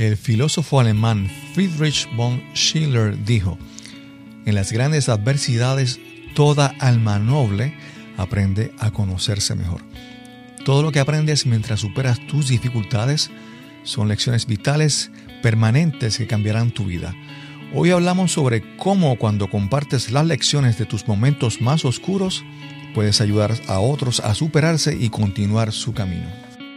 El filósofo alemán Friedrich von Schiller dijo, en las grandes adversidades toda alma noble aprende a conocerse mejor. Todo lo que aprendes mientras superas tus dificultades son lecciones vitales permanentes que cambiarán tu vida. Hoy hablamos sobre cómo cuando compartes las lecciones de tus momentos más oscuros, puedes ayudar a otros a superarse y continuar su camino.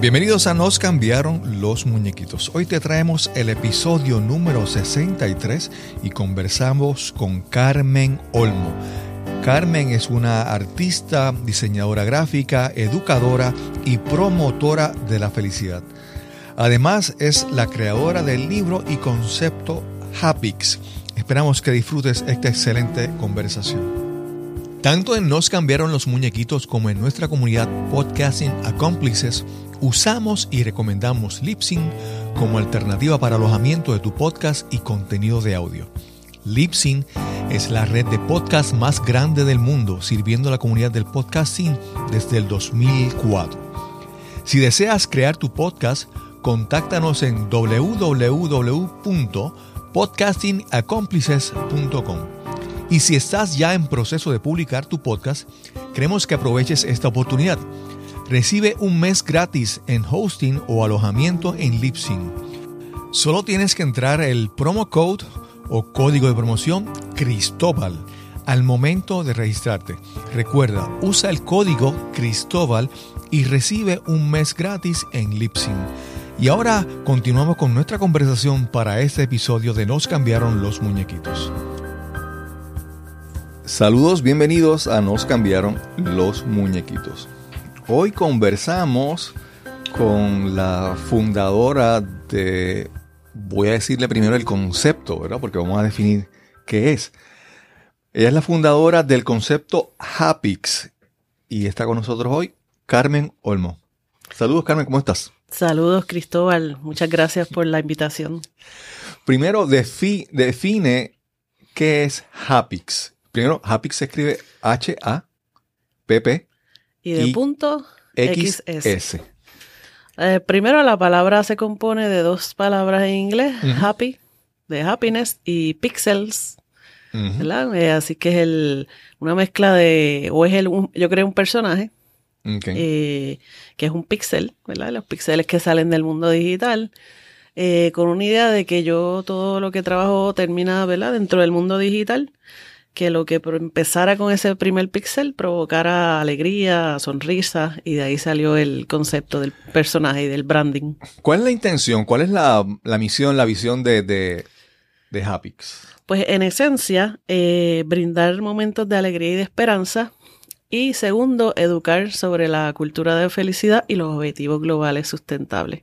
Bienvenidos a Nos cambiaron los muñequitos. Hoy te traemos el episodio número 63 y conversamos con Carmen Olmo. Carmen es una artista, diseñadora gráfica, educadora y promotora de la felicidad. Además es la creadora del libro y concepto Happix. Esperamos que disfrutes esta excelente conversación. Tanto en Nos cambiaron los muñequitos como en nuestra comunidad Podcasting Accomplices, usamos y recomendamos Lipsync como alternativa para alojamiento de tu podcast y contenido de audio. Lipsync es la red de podcast más grande del mundo, sirviendo a la comunidad del podcasting desde el 2004. Si deseas crear tu podcast, contáctanos en www.podcastingaccomplices.com. Y si estás ya en proceso de publicar tu podcast, queremos que aproveches esta oportunidad. Recibe un mes gratis en hosting o alojamiento en Lipsync. Solo tienes que entrar el promo code o código de promoción Cristóbal al momento de registrarte. Recuerda, usa el código Cristóbal y recibe un mes gratis en Lipsync. Y ahora continuamos con nuestra conversación para este episodio de Nos cambiaron los muñequitos. Saludos, bienvenidos a Nos cambiaron los muñequitos. Hoy conversamos con la fundadora de, voy a decirle primero el concepto, ¿verdad? Porque vamos a definir qué es. Ella es la fundadora del concepto Happix y está con nosotros hoy Carmen Olmo. Saludos Carmen, ¿cómo estás? Saludos Cristóbal, muchas gracias por la invitación. Primero define qué es Happix Primero, Hapix se escribe H-A-P-P. Y de punto X-S. Eh, primero, la palabra se compone de dos palabras en inglés: happy, de happiness, y pixels. ¿verdad? Eh, así que es el, una mezcla de, o es el, yo creo, un personaje, eh, que es un pixel, ¿verdad? Los píxeles que salen del mundo digital, con una idea de que yo todo lo que trabajo termina, ¿verdad? Dentro del mundo digital que lo que empezara con ese primer pixel provocara alegría, sonrisa, y de ahí salió el concepto del personaje y del branding. ¿Cuál es la intención? ¿Cuál es la, misión, la visión de, de, de Hapix? Pues en esencia, eh, brindar momentos de alegría y de esperanza. Y segundo, educar sobre la cultura de felicidad y los objetivos globales sustentables.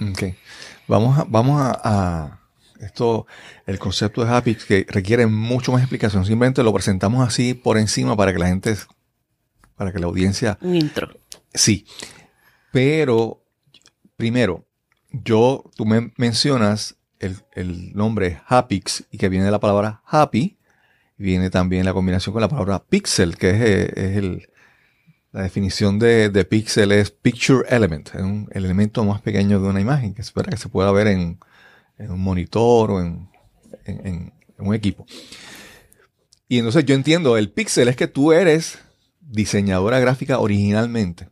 Ok. Vamos a, vamos a esto, el concepto de Happy, que requiere mucho más explicación. Simplemente lo presentamos así por encima para que la gente, para que la audiencia... Un intro. Sí. Pero, primero, yo, tú me mencionas el, nombre Happix y que viene de la palabra happy. Viene también la combinación con la palabra pixel, que es, el, la definición de, de, pixel es picture element, es un, el elemento más pequeño de una imagen, que espera que se pueda ver en, en un monitor o en, un equipo. Y entonces yo entiendo, el pixel es que tú eres diseñadora gráfica originalmente.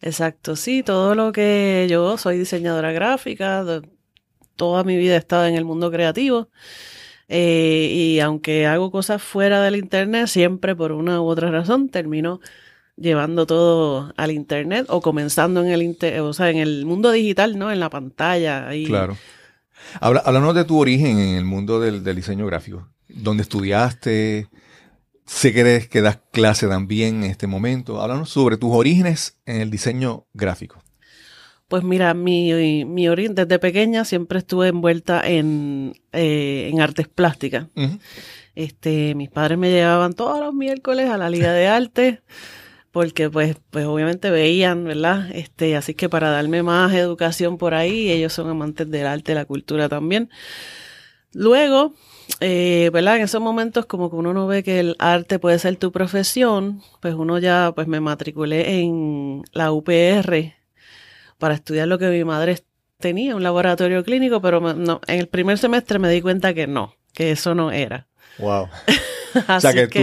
Exacto, sí, todo lo que yo soy diseñadora gráfica, toda mi vida he estado en el mundo creativo. Eh, y aunque hago cosas fuera del internet, siempre por una u otra razón termino llevando todo al internet o comenzando en el o sea, en el mundo digital, ¿no? En la pantalla. Ahí, claro. Háblanos de tu origen en el mundo del, diseño gráfico. ¿Dónde estudiaste? Sé que, que das clase también en este momento. Háblanos sobre tus orígenes en el diseño gráfico. Pues mira, mi, mi desde pequeña siempre estuve envuelta en, eh, en artes plásticas. Este, mis padres me llevaban todos los miércoles a la Liga de Arte, porque pues, pues obviamente veían, ¿verdad? Este, así que para darme más educación por ahí, ellos son amantes del arte, la cultura también. Luego, eh, ¿verdad? En esos momentos como que uno no ve que el arte puede ser tu profesión, pues uno ya, pues me matriculé en la UPR para estudiar lo que mi madre tenía, un laboratorio clínico, pero no, en el primer semestre me di cuenta que no, que eso no era. Wow. o sea que, tú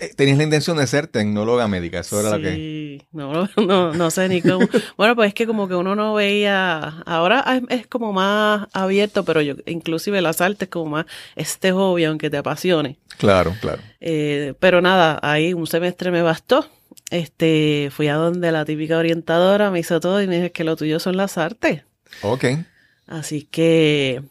eh, tenías la intención de ser tecnóloga médica, eso era lo que... No, no, no sé ni cómo. bueno, pues es que como que uno no veía, ahora es, como más abierto, pero yo, inclusive las artes como más este hobby, aunque te apasione. Claro, claro. Eh, pero nada, ahí un semestre me bastó. Este, fui a donde la típica orientadora me hizo todo y me dijo que lo tuyo son las artes. Ok. Así que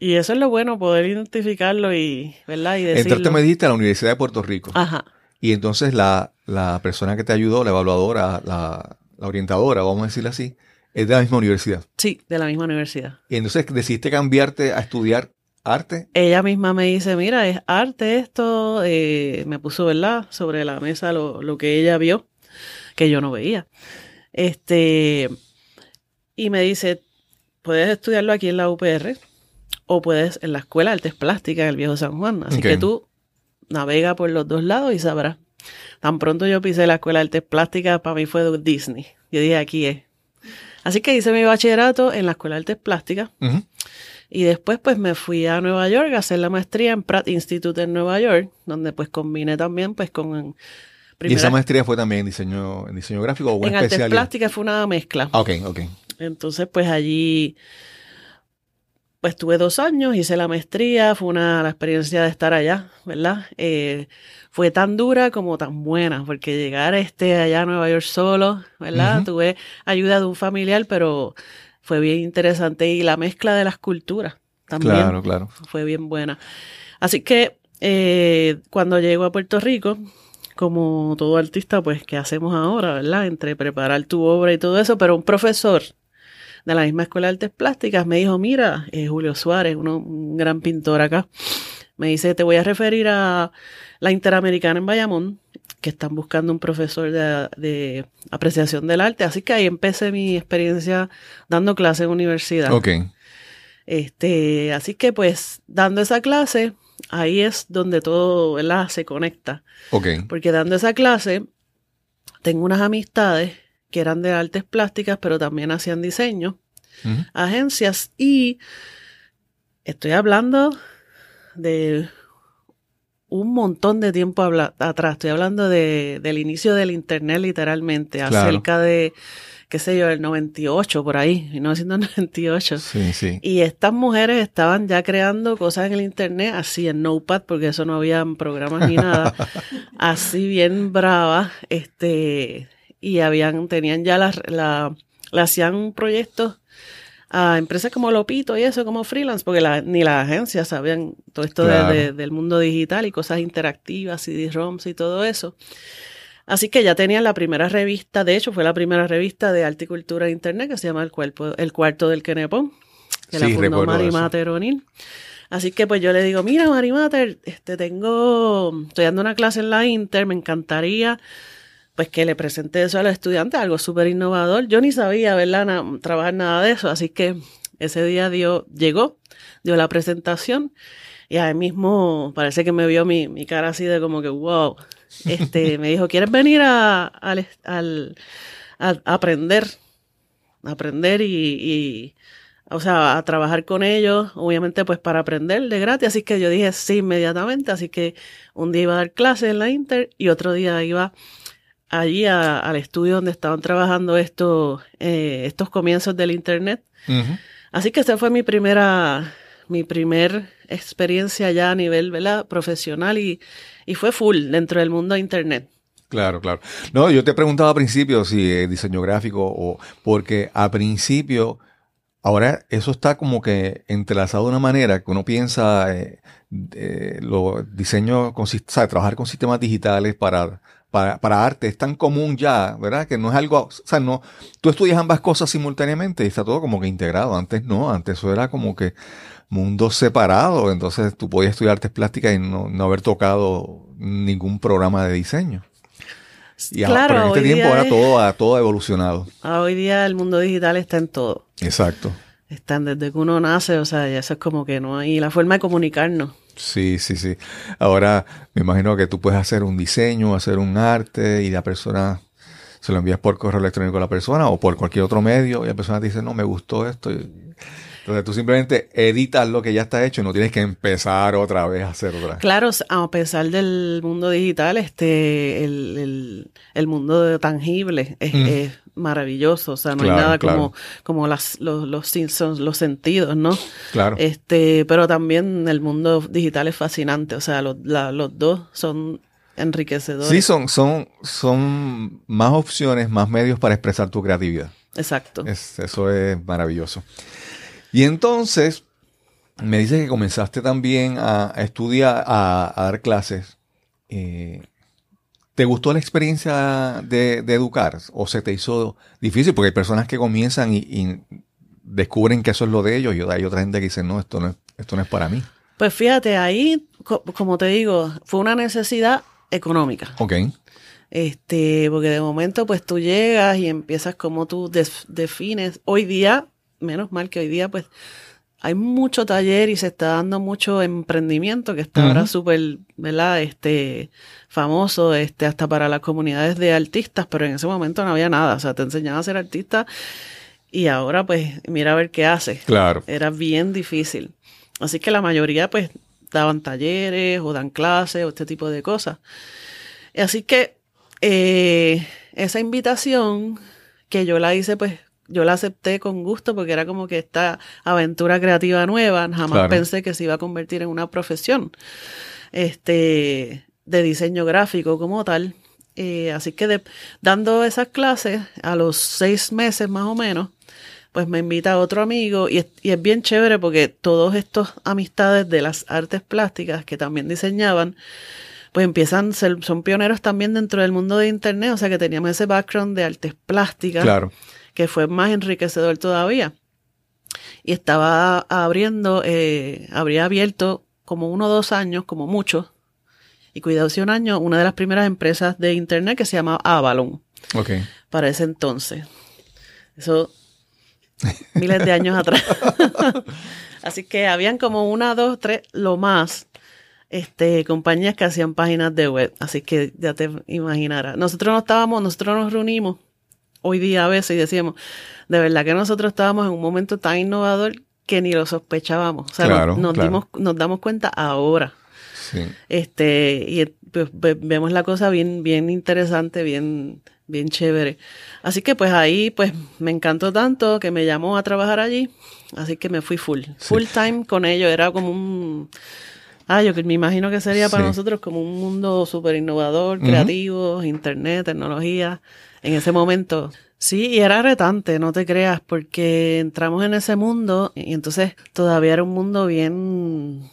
y eso es lo bueno, poder identificarlo y, ¿verdad? Y decirlo. Entraste, me dijiste, a la Universidad de Puerto Rico. Ajá. Y entonces la, la persona que te ayudó, la evaluadora, la, la, orientadora, vamos a decirlo así, es de la misma universidad. Sí, de la misma universidad. Y entonces decidiste cambiarte a estudiar arte. Ella misma me dice, mira, es arte esto, eh, me puso, ¿verdad? Sobre la mesa lo, lo que ella vio, que yo no veía. Este, y me dice, puedes estudiarlo aquí en la UPR, o puedes en la Escuela de Artes Plásticas en el Viejo San Juan. Así que tú navega por los dos lados y sabrás. Tan pronto yo pisé la Escuela de Artes Plásticas, para mí fue Disney. Yo dije, aquí es. Así que hice mi bachillerato en la Escuela de Artes Plásticas. Y después pues me fui a Nueva York a hacer la maestría en Pratt Institute en Nueva York, donde pues combiné también pues con... ¿Y esa maestría fue también en diseño, en diseño gráfico o en, en artes plásticas fue una mezcla. Ah, ok, ok. Entonces pues allí pues tuve dos años, hice la maestría, fue una la experiencia de estar allá, ¿verdad? Eh, fue tan dura como tan buena, porque llegar este allá a Nueva York solo, ¿verdad? Tuve ayuda de un familiar, pero fue bien interesante y la mezcla de las culturas también claro, claro. fue bien buena. Así que eh, cuando llego a Puerto Rico, como todo artista, pues, ¿qué hacemos ahora, verdad? Entre preparar tu obra y todo eso, pero un profesor de la misma Escuela de Artes Plásticas, me dijo, mira, eh, Julio Suárez, un gran pintor acá, me dice, te voy a referir a la Interamericana en Bayamón, que están buscando un profesor de, apreciación del arte. Así que ahí empecé mi experiencia dando clase en universidad. Ok. Este, así que pues dando esa clase, ahí es donde todo ¿verdad? se conecta. Ok. Porque dando esa clase, tengo unas amistades que eran de artes plásticas, pero también hacían diseño, agencias y estoy hablando de un montón de tiempo atrás, estoy hablando de, del inicio del Internet literalmente, acerca de qué sé yo, el 98 por ahí, 1998. Sí, sí. Y estas mujeres estaban ya creando cosas en el internet, así en Notepad, porque eso no había programas ni nada, así bien brava, este, y habían, tenían ya la, la, le hacían proyectos a empresas como Lopito y eso como freelance, porque ni las agencias sabían todo esto del mundo digital y cosas interactivas, CD-ROMs y todo eso. Así que ya tenían la primera revista, de hecho fue la primera revista de arte y cultura de internet que se llama El, Cuerpo, el Cuarto del Kenepón, que la fundó Marimater O'Neill. Así que pues yo le digo, mira Marimater, este, tengo, estoy dando una clase en la Inter, me encantaría pues que le presenté eso a los estudiantes, algo súper innovador. Yo ni sabía, ¿verdad?, trabajar nada de eso, así que ese día dio, llegó, dio la presentación y ahí mismo parece que me vio mi, mi cara así de como que, wow, este, me dijo, ¿quieres venir a, al, al, aprender? aprender y, y, o sea, a trabajar con ellos, obviamente pues para aprender de gratis, así que yo dije sí inmediatamente, así que un día iba a dar clases en la Inter y otro día iba allí al estudio donde estaban trabajando estos, eh, estos comienzos del Internet. Así que esa fue mi primera, mi primer experiencia ya a nivel ¿verdad? profesional y, y fue full dentro del mundo de Internet. Claro, claro. No, yo te preguntaba al principio si es diseño gráfico o porque a principio, ahora eso está como que entrelazado de una manera que uno piensa eh, los diseños, o sea, trabajar con sistemas digitales para para, arte es tan común ya, ¿verdad? Que no es algo, o sea, no, tú estudias ambas cosas simultáneamente y está todo como que integrado. Antes no, antes eso era como que mundo separado, entonces tú podías estudiar artes plásticas y no, haber tocado ningún programa de diseño. Y claro, pero en este tiempo ahora todo, ha, todo evolucionado. Hoy día el mundo digital está en todo. Exacto. Están desde que uno nace, o sea, ya eso es como que no hay la forma de comunicarnos. Sí, sí, sí. Ahora me imagino que tú puedes hacer un diseño, hacer un arte y la persona se lo envías por correo electrónico a la persona o por cualquier otro medio y la persona te dice, no, me gustó esto. Entonces tú simplemente editas lo que ya está hecho y no tienes que empezar otra vez a hacer otra. Claro, a pesar del mundo digital, este, el, el, mundo tangible es, maravilloso. O sea, no hay nada como, como las, los, los, los, sentidos, ¿no? Claro. Este, pero también el mundo digital es fascinante. O sea, los, los dos son enriquecedores. Sí, son, son, son más opciones, más medios para expresar tu creatividad. Exacto. eso es maravilloso. Y entonces, me dice que comenzaste también a, estudiar, a, dar clases. Eh, ¿Te gustó la experiencia de, educar o se te hizo difícil? Porque hay personas que comienzan y, descubren que eso es lo de ellos y hay otra gente que dice, no, esto no es, esto no es para mí. Pues fíjate, ahí, como te digo, fue una necesidad económica. Ok. Este, porque de momento, pues tú llegas y empiezas como tú defines. Hoy día menos mal que hoy día pues hay mucho taller y se está dando mucho emprendimiento que está ahora súper, ¿verdad? Este, famoso, este, hasta para las comunidades de artistas, pero en ese momento no había nada. O sea, te enseñaban a ser artista y ahora pues mira a ver qué hace. Claro. Era bien difícil. Así que la mayoría pues daban talleres o dan clases o este tipo de cosas. Así que eh, esa invitación que yo la hice pues yo la acepté con gusto porque era como que esta aventura creativa nueva, jamás pensé que se iba a convertir en una profesión este, de diseño gráfico como tal. Eh, así que dando esas clases, a los seis meses más o menos, pues me invita otro amigo y es, y es bien chévere porque todos estos amistades de las artes plásticas que también diseñaban, pues empiezan, son pioneros también dentro del mundo de Internet, o sea que teníamos ese background de artes plásticas. Claro que fue más enriquecedor todavía. Y estaba abriendo, eh, habría abierto como uno o dos años, como mucho, y cuidado si un año, una de las primeras empresas de internet que se llamaba Avalon. Ok. Para ese entonces. Eso miles de años atrás. Así que habían como una, dos, tres, lo más, este, compañías que hacían páginas de web. Así que ya te imaginarás. Nosotros no estábamos, nosotros nos reunimos hoy día a veces y decíamos, de verdad que nosotros estábamos en un momento tan innovador que ni lo sospechábamos. O sea, nos, Dimos, nos damos cuenta ahora. Sí. Este, y pues, vemos la cosa bien, bien interesante, bien, bien chévere. Así que pues ahí pues me encantó tanto que me llamó a trabajar allí. Así que me fui full, full time con ellos. Era como un Ah, yo me imagino que sería para nosotros como un mundo súper innovador, creativo, internet, tecnología en ese momento. Sí, y era retante, no te creas, porque entramos en ese mundo y entonces todavía era un mundo bien,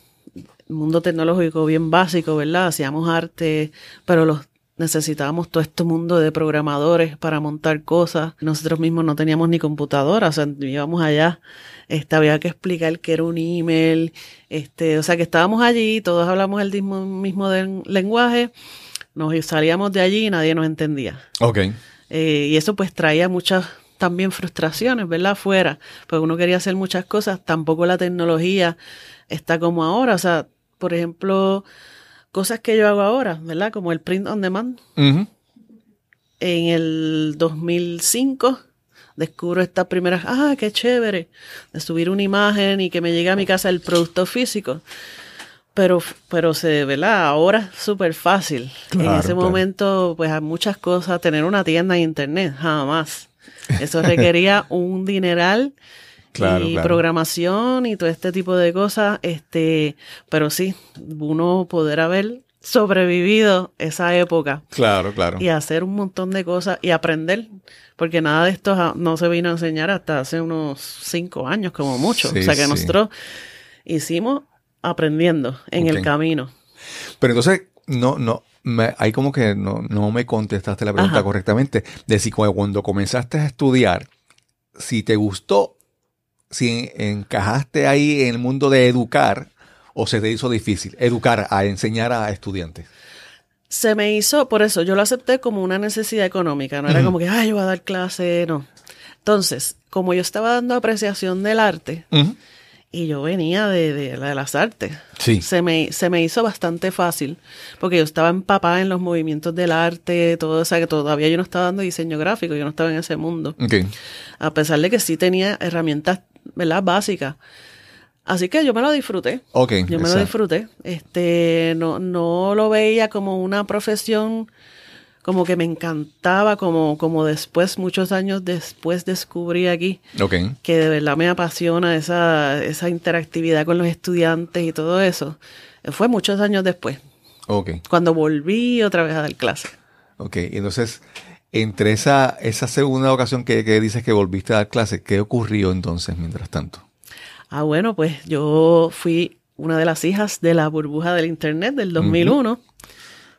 mundo tecnológico bien básico, ¿verdad? Hacíamos arte, pero los necesitábamos todo este mundo de programadores para montar cosas. Nosotros mismos no teníamos ni computadora, o sea, íbamos allá, este, había que explicar qué era un email, este, o sea, que estábamos allí, todos hablamos el mismo, mismo lenguaje, nos salíamos de allí y nadie nos entendía. Ok. Eh, y eso pues traía muchas también frustraciones, ¿verdad? Afuera, porque uno quería hacer muchas cosas, tampoco la tecnología está como ahora, o sea, por ejemplo, cosas que yo hago ahora, ¿verdad? Como el print on demand. En el 2005 descubro esta primera, ah, qué chévere, de subir una imagen y que me llegue a mi casa el producto físico. Pero, pero se, ¿verdad? Ahora es súper fácil. en ese momento, pues hay muchas cosas. Tener una tienda en internet, jamás. Eso requería un dineral y programación y todo este tipo de cosas. Este, pero sí, uno poder haber sobrevivido esa época. Claro, claro. Y hacer un montón de cosas y aprender. Porque nada de esto no se vino a enseñar hasta hace unos cinco años, como mucho. o sea que nosotros hicimos aprendiendo en el camino. Pero entonces, no, no, ahí como que no, me contestaste la pregunta correctamente. De si cuando comenzaste a estudiar, si te gustó, si encajaste ahí en el mundo de educar o se te hizo difícil educar, a enseñar a estudiantes. Se me hizo, por eso yo lo acepté como una necesidad económica, no era como que, ay, yo voy a dar clase, no. Entonces, como yo estaba dando apreciación del arte, y yo venía de, de, las artes. Sí. Se me, se me hizo bastante fácil, porque yo estaba empapada en los movimientos del arte, todo, o sea, que todavía yo no estaba dando diseño gráfico, yo no estaba en ese mundo. A pesar de que sí tenía herramientas, ¿verdad? Básicas. Así que yo me lo disfruté. Okay, yo me lo disfruté. Este, no, no lo veía como una profesión como que me encantaba, como, como después, muchos años después descubrí aquí, que de verdad me apasiona esa, esa interactividad con los estudiantes y todo eso. Fue muchos años después. Okay. Cuando volví otra vez a dar clase. Ok, entonces, entre esa, esa segunda ocasión que, que dices que volviste a dar clase, ¿qué ocurrió entonces mientras tanto? Ah, bueno, pues yo fui una de las hijas de la burbuja del Internet del 2001,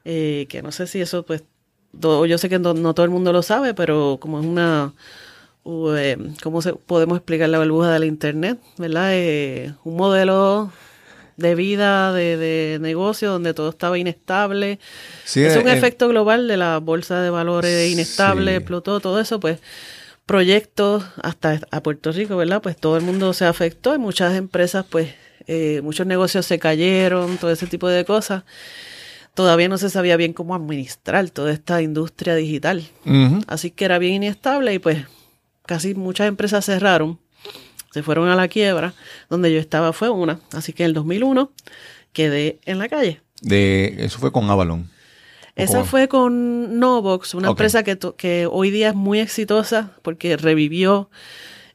eh, que no sé si eso pues yo sé que no, todo el mundo lo sabe, pero como es una, eh, ¿cómo se, podemos explicar la burbuja del Internet? ¿Verdad? Eh, un modelo de vida, de, negocio, donde todo estaba inestable. es un efecto global de la bolsa de valores inestable, explotó todo eso, pues proyectos hasta a Puerto Rico, ¿verdad? Pues todo el mundo se afectó y muchas empresas, pues eh, muchos negocios se cayeron, todo ese tipo de cosas todavía no se sabía bien cómo administrar toda esta industria digital. Así que era bien inestable y pues casi muchas empresas cerraron, se fueron a la quiebra. Donde yo estaba fue una. Así que en el 2001 quedé en la calle. De, eso fue con Avalon. Esa fue con Novox, una empresa que, que hoy día es muy exitosa porque revivió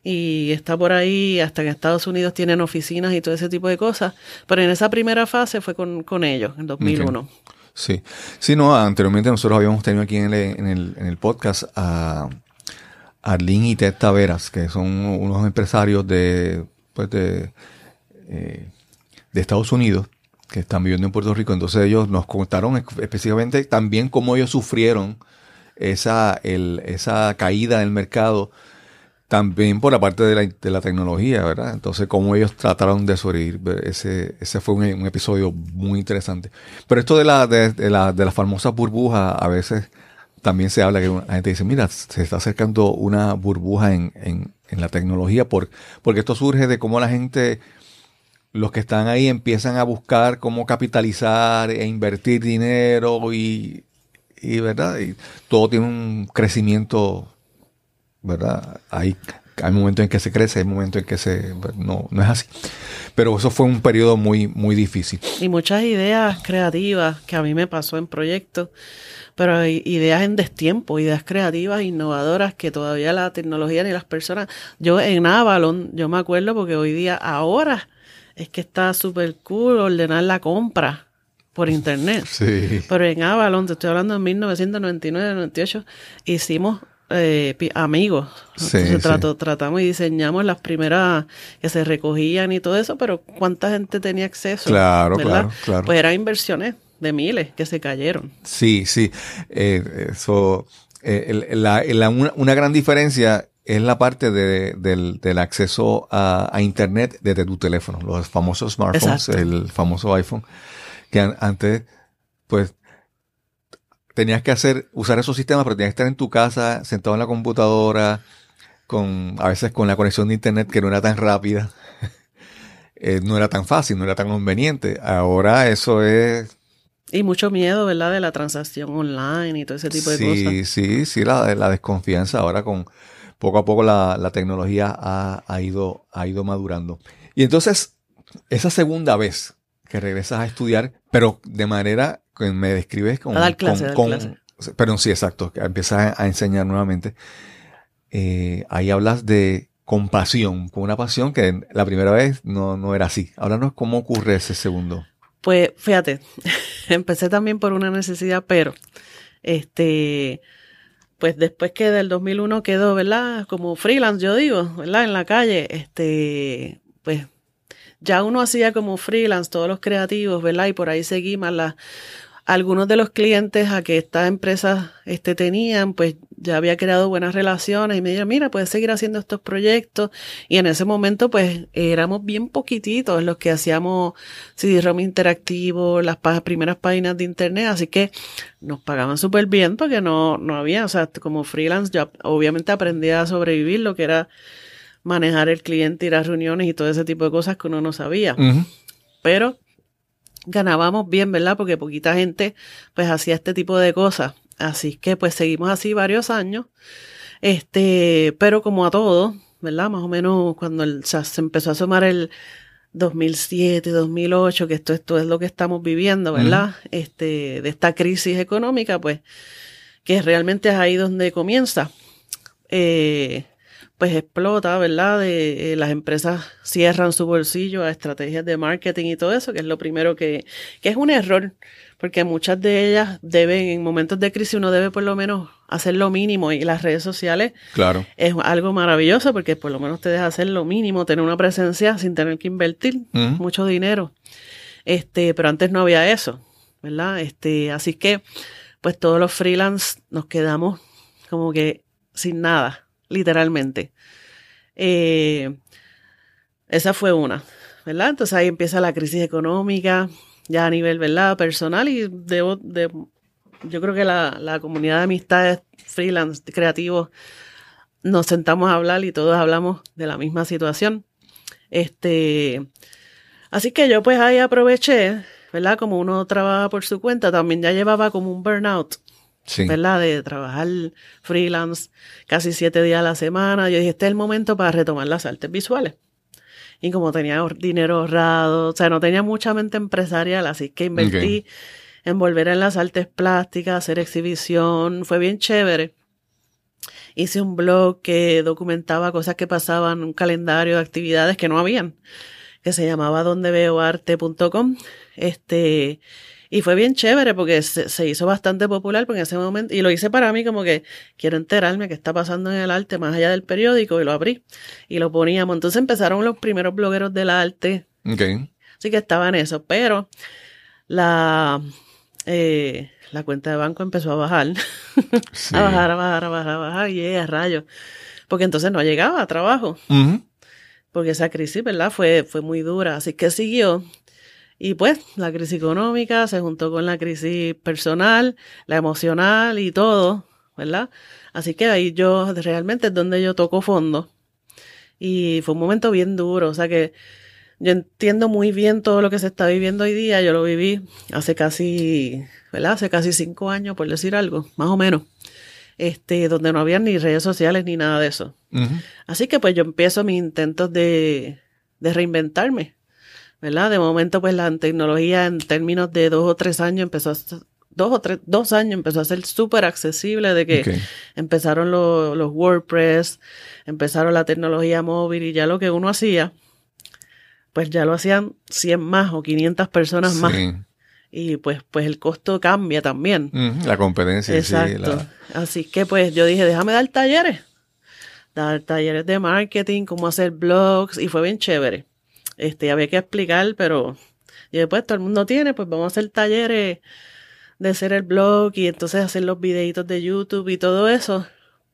y está por ahí, hasta en Estados Unidos tienen oficinas y todo ese tipo de cosas. Pero en esa primera fase fue con, ellos, en 2001. Sí, sí, no, anteriormente nosotros habíamos tenido aquí en el, en el, en el podcast a Arlene y Ted Taveras, que son unos empresarios de, pues de, eh, de Estados Unidos que están viviendo en Puerto Rico. Entonces ellos nos contaron específicamente también cómo ellos sufrieron esa, el, esa caída del mercado también por la parte de la, de la, tecnología, ¿verdad? Entonces, cómo ellos trataron de sobrevivir, ese, ese fue un, episodio muy interesante. Pero esto de la, de, la, de la famosa burbuja, a veces también se habla que la gente dice, mira, se está acercando una burbuja en, en, en la tecnología, por, porque esto surge de cómo la gente, los que están ahí empiezan a buscar cómo capitalizar e invertir dinero y, y ¿verdad? Y todo tiene un crecimiento ¿verdad? Hay, hay momentos en que se crece, hay momentos en que se no, no es así. Pero eso fue un periodo muy, muy difícil. Y muchas ideas creativas que a mí me pasó en proyectos, pero hay ideas en destiempo, ideas creativas, innovadoras que todavía la tecnología ni las personas. Yo en Avalon, yo me acuerdo porque hoy día, ahora, es que está súper cool ordenar la compra por internet. Sí. Pero en Avalon, te estoy hablando en 1999, 98, hicimos eh, amigos. tratamos y diseñamos las primeras que se recogían y todo eso, pero ¿cuánta gente tenía acceso? Claro, claro, claro. Pues eran inversiones de miles que se cayeron. Sí, sí. Eh, eso, eh, una, gran diferencia es la parte del, acceso a, Internet desde tu teléfono, los famosos smartphones, el famoso iPhone, que antes, pues tenías que hacer, usar esos sistemas, pero tenías que estar en tu casa, sentado en la computadora, con, a veces con la conexión de internet que no era tan rápida. Eh, no era tan fácil, no era tan conveniente. Ahora eso es... Y mucho miedo, ¿verdad? De la transacción online y todo ese tipo de cosas. Sí, sí, sí, la, la desconfianza ahora con poco a poco la, la tecnología ha, ha, ido, ha ido madurando. Y entonces, esa segunda vez que regresas a estudiar, pero de manera me describes con... A dar clase, con, Perdón, sí, exacto, empiezas a, enseñar nuevamente. Eh, ahí hablas de compasión, con una pasión que la primera vez no, no era así. Háblanos cómo ocurre ese segundo. Pues fíjate, empecé también por una necesidad, pero este, pues después que del 2001 quedó, ¿verdad? Como freelance, yo digo, ¿verdad? En la calle, este, pues ya uno hacía como freelance todos los creativos, ¿verdad? Y por ahí seguí más las algunos de los clientes a que estas empresas este, tenían, pues ya había creado buenas relaciones y me dijeron, mira, puedes seguir haciendo estos proyectos. Y en ese momento, pues éramos bien poquititos los que hacíamos CD-ROM interactivo, las primeras páginas de internet, así que nos pagaban súper bien porque no, no había, o sea, como freelance, yo obviamente aprendí a sobrevivir lo que era manejar el cliente, ir a reuniones y todo ese tipo de cosas que uno no sabía. Pero ganábamos bien, ¿verdad? Porque poquita gente pues hacía este tipo de cosas. Así que pues seguimos así varios años. Este, pero como a todos, ¿verdad? Más o menos cuando el, se empezó a sumar el 2007, 2008, que esto, esto es lo que estamos viviendo, ¿verdad? Este, de esta crisis económica, pues, que realmente es ahí donde comienza. Eh, pues explota, ¿verdad? De, eh, las empresas cierran su bolsillo a estrategias de marketing y todo eso, que es lo primero que, que es un error, porque muchas de ellas deben, en momentos de crisis uno debe por lo menos hacer lo mínimo y las redes sociales claro. es algo maravilloso porque por lo menos te deja hacer lo mínimo, tener una presencia sin tener que invertir mucho dinero. Este, pero antes no había eso, ¿verdad? Este, así que pues todos los freelance nos quedamos como que sin nada literalmente. Eh, esa fue una, ¿verdad? Entonces ahí empieza la crisis económica, ya a nivel, ¿verdad? Personal y de, de yo creo que la, la, comunidad de amistades freelance creativos nos sentamos a hablar y todos hablamos de la misma situación. Este, así que yo pues ahí aproveché, ¿verdad? Como uno trabaja por su cuenta, también ya llevaba como un burnout ¿verdad? De trabajar freelance casi siete días a la semana. Yo dije, este es el momento para retomar las artes visuales. Y como tenía dinero ahorrado, o sea, no tenía mucha mente empresarial, así que invertí en volver en las artes plásticas, hacer exhibición, fue bien chévere. Hice un blog que documentaba cosas que pasaban, un calendario de actividades que no habían, que se llamaba dondeveoarte.com. Este, y fue bien chévere porque se, hizo bastante popular porque en ese momento, y lo hice para mí como que quiero enterarme qué está pasando en el arte más allá del periódico y lo abrí y lo poníamos. Entonces empezaron los primeros blogueros del arte. Okay. Así que estaba en eso, pero la, eh, la cuenta de banco empezó a bajar. a bajar, a bajar, a bajar, a bajar, y a rayos. Porque entonces no llegaba a trabajo. Porque esa crisis, ¿verdad? Fue, fue muy dura. Así que siguió. Y pues la crisis económica se juntó con la crisis personal, la emocional y todo, ¿verdad? Así que ahí yo realmente es donde yo toco fondo. Y fue un momento bien duro, o sea que yo entiendo muy bien todo lo que se está viviendo hoy día. Yo lo viví hace casi, ¿verdad? Hace casi cinco años, por decir algo, más o menos. Este, donde no había ni redes sociales ni nada de eso. Así que pues yo empiezo mis intentos de, de reinventarme. ¿Verdad? De momento, pues la tecnología en términos de dos o tres años empezó a dos o tres, dos años empezó a ser súper accesible de que empezaron los WordPress, empezaron la tecnología móvil y ya lo que uno hacía, pues ya lo hacían 100 más o 500 personas más. Y pues, pues el costo cambia también. la competencia. Exacto. Así que pues yo dije, déjame dar talleres. Dar talleres de marketing, cómo hacer blogs y fue bien chévere. Este, había que explicar, pero y después todo el mundo tiene, pues vamos a hacer talleres de hacer el blog y entonces hacer los videitos de YouTube y todo eso,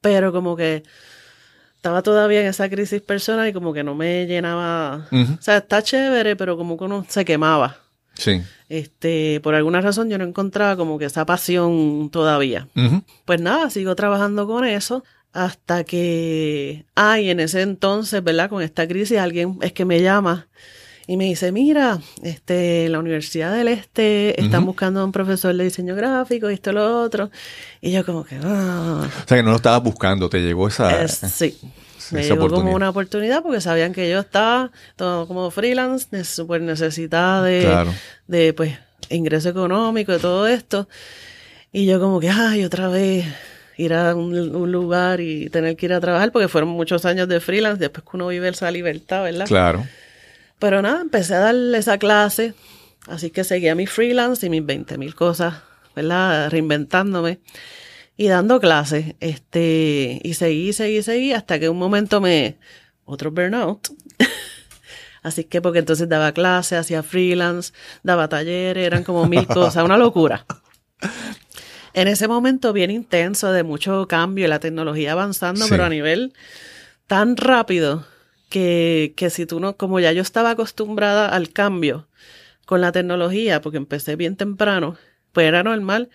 pero como que estaba todavía en esa crisis personal y como que no me llenaba, o sea, está chévere, pero como que uno se quemaba. Sí. Este, por alguna razón yo no encontraba como que esa pasión todavía. Pues nada, sigo trabajando con eso hasta que, ay, en ese entonces, ¿verdad? Con esta crisis, alguien es que me llama y me dice, mira, este, la Universidad del Este están buscando a un profesor de diseño gráfico y esto y lo otro. Y yo como que, ah. O sea, que no lo estabas buscando, te llegó esa... sí. Me llegó como una oportunidad porque sabían que yo estaba todo como freelance, súper necesitada de, de, pues, ingreso económico, de todo esto. Y yo como que, ay, otra vez, ir a un, lugar y tener que ir a trabajar, porque fueron muchos años de freelance, después que uno vive esa libertad, ¿verdad? Claro. Pero nada, empecé a darle esa clase, así que seguía mi freelance y mis 20 mil cosas, ¿verdad? Reinventándome y dando clases, este, y seguí, seguí, seguí, hasta que un momento me, otro burnout. Así que porque entonces daba clases, hacía freelance, daba talleres, eran como mil cosas, una locura. en ese momento bien intenso de mucho cambio, la tecnología avanzando, pero a nivel tan rápido que, que si tú no, como ya yo estaba acostumbrada al cambio con la tecnología, porque empecé bien temprano, pues era normal,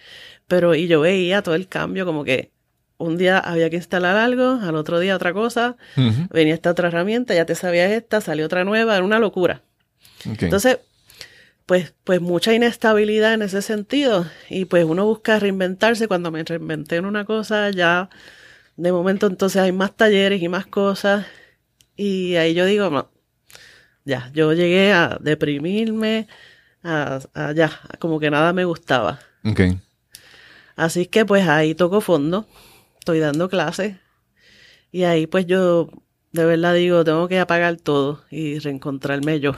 pero y yo veía todo el cambio como que un día había que instalar algo, al otro día otra cosa, venía esta otra herramienta, ya te sabías esta, salió otra nueva, era una locura. Entonces, pues, pues mucha inestabilidad en ese sentido. Y pues uno busca reinventarse. Cuando me reinventé en una cosa, ya de momento entonces hay más talleres y más cosas. Y ahí yo digo, no, ya, yo llegué a deprimirme, a, ya, como que nada me gustaba. Okay. Así que pues ahí toco fondo, estoy dando clases. Y ahí pues yo de verdad digo, tengo que apagar todo y reencontrarme yo.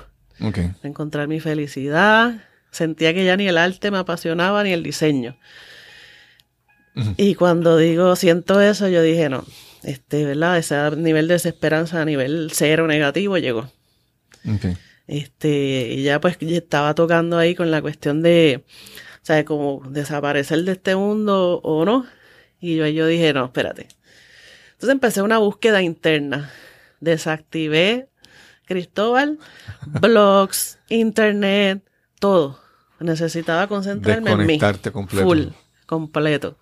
Encontrar mi felicidad. Sentía que ya ni el arte me apasionaba ni el diseño. Y cuando digo siento eso, yo dije, no, este, ¿verdad? Ese nivel de desesperanza a nivel cero negativo llegó. Este, y ya pues estaba tocando ahí con la cuestión de, o sea, como desaparecer de este mundo o no. Y yo, yo dije, no, espérate. Entonces empecé una búsqueda interna. Desactivé Cristóbal, blogs, internet, todo. Necesitaba concentrarme en mí. completo. Full, completo.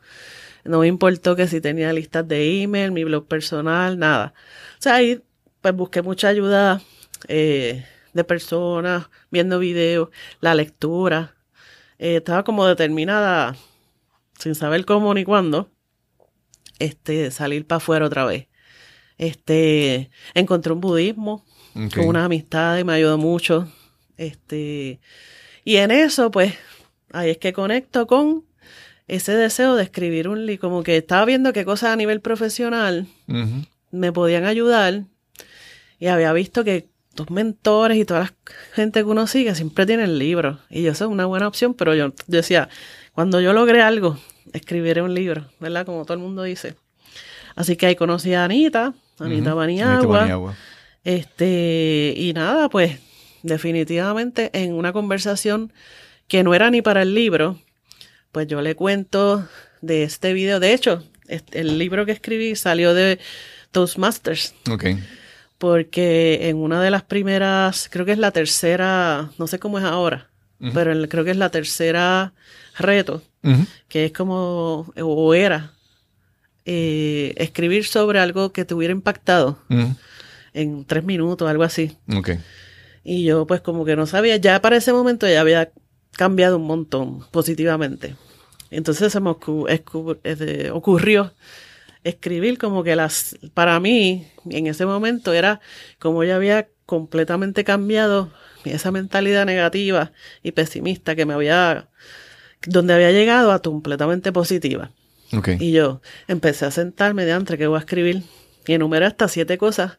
No me importó que si tenía listas de email, mi blog personal, nada. O sea, ahí pues busqué mucha ayuda eh, de personas, viendo videos, la lectura. Eh, estaba como determinada, sin saber cómo ni cuándo, este, salir para afuera otra vez. Este, encontré un budismo con una amistad y me ayudó mucho. Este, y en eso, pues, ahí es que conecto con ese deseo de escribir un libro, como que estaba viendo qué cosas a nivel profesional me podían ayudar y había visto que tus mentores y toda la gente que uno sigue siempre tienen libros y yo eso es una buena opción, pero yo, decía, cuando yo logré algo, escribiré un libro, ¿verdad? Como todo el mundo dice. Así que ahí conocí a Anita, Anita Baniagua. Este, y nada, pues definitivamente en una conversación que no era ni para el libro, pues yo le cuento de este video. De hecho, el libro que escribí salió de Toastmasters. Ok. Porque en una de las primeras, creo que es la tercera, no sé cómo es ahora, pero creo que es la tercera reto, que es como, o era, eh, escribir sobre algo que te hubiera impactado en tres minutos, algo así. Ok. Y yo pues como que no sabía, ya para ese momento ya había cambiado un montón positivamente. Entonces se me ocurrió escribir como que las, para mí en ese momento era como ya había completamente cambiado esa mentalidad negativa y pesimista que me había, donde había llegado a completamente positiva. Okay. Y yo empecé a sentarme de entre que voy a escribir y enumeré hasta siete cosas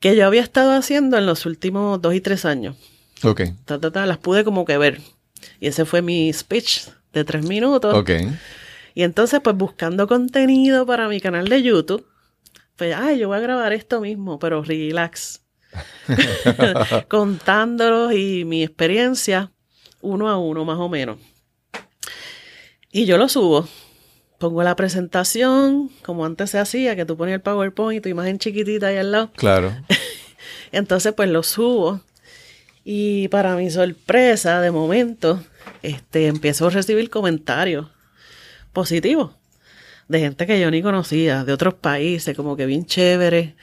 que yo había estado haciendo en los últimos dos y tres años. Ok. las pude como que ver. Y ese fue mi speech de tres minutos. Ok. Y entonces, pues buscando contenido para mi canal de YouTube, pues, ay, yo voy a grabar esto mismo, pero relax. Contándolos y mi experiencia uno a uno, más o menos. Y yo lo subo pongo la presentación, como antes se hacía, que tú ponías el PowerPoint y tu imagen chiquitita ahí al lado. Claro. Entonces, pues lo subo. Y para mi sorpresa, de momento, este, empiezo a recibir comentarios positivos de gente que yo ni conocía, de otros países, como que bien chévere.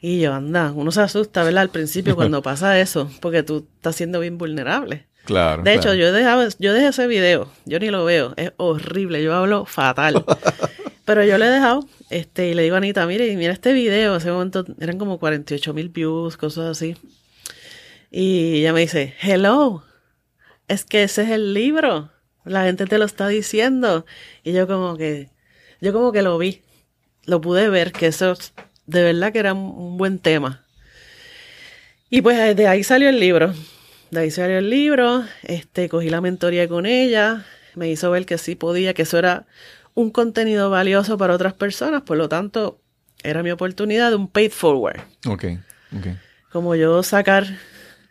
Y yo, anda, uno se asusta, ¿verdad? Al principio cuando pasa eso, porque tú estás siendo bien vulnerable. Claro. De hecho, yo dejaba, yo dejé ese video, yo ni lo veo, es horrible, yo hablo fatal. Pero yo le he dejado, este, y le digo a Anita, mire, mira este video, en ese momento eran como 48 mil views, cosas así. Y ella me dice, hello, es que ese es el libro, la gente te lo está diciendo. Y yo como que, yo como que lo vi, lo pude ver, que eso de verdad que era un buen tema. Y pues de ahí salió el libro. De ahí salió el libro, este, cogí la mentoría con ella, me hizo ver que sí podía, que eso era un contenido valioso para otras personas, por lo tanto, era mi oportunidad de un paid forward. Ok, ok. Como yo sacar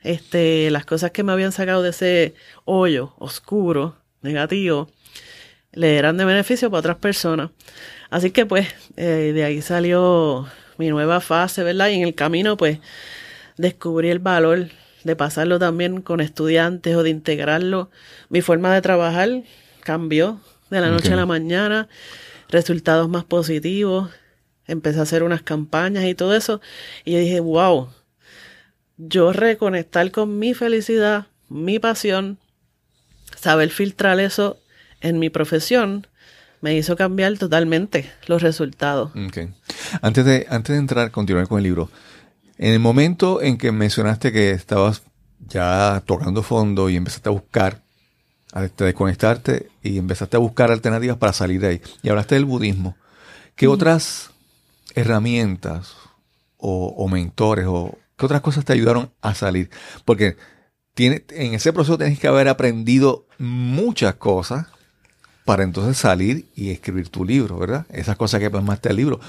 este, las cosas que me habían sacado de ese hoyo oscuro, negativo, le eran de beneficio para otras personas. Así que pues eh, de ahí salió mi nueva fase, ¿verdad? Y en el camino pues descubrí el valor de pasarlo también con estudiantes o de integrarlo. Mi forma de trabajar cambió de la noche a la mañana, resultados más positivos, empecé a hacer unas campañas y todo eso, y yo dije, wow, yo reconectar con mi felicidad, mi pasión, saber filtrar eso en mi profesión, me hizo cambiar totalmente los resultados. Antes, de, antes de entrar, continuar con el libro, en el momento en que mencionaste que estabas ya tocando fondo y empezaste a buscar, a desconectarte y empezaste a buscar alternativas para salir de ahí, y hablaste del budismo, ¿qué otras herramientas o, mentores o qué otras cosas te ayudaron a salir? Porque tiene, en ese proceso tienes que haber aprendido muchas cosas para entonces salir y escribir tu libro, ¿verdad? Esas cosas que plasmaste el libro.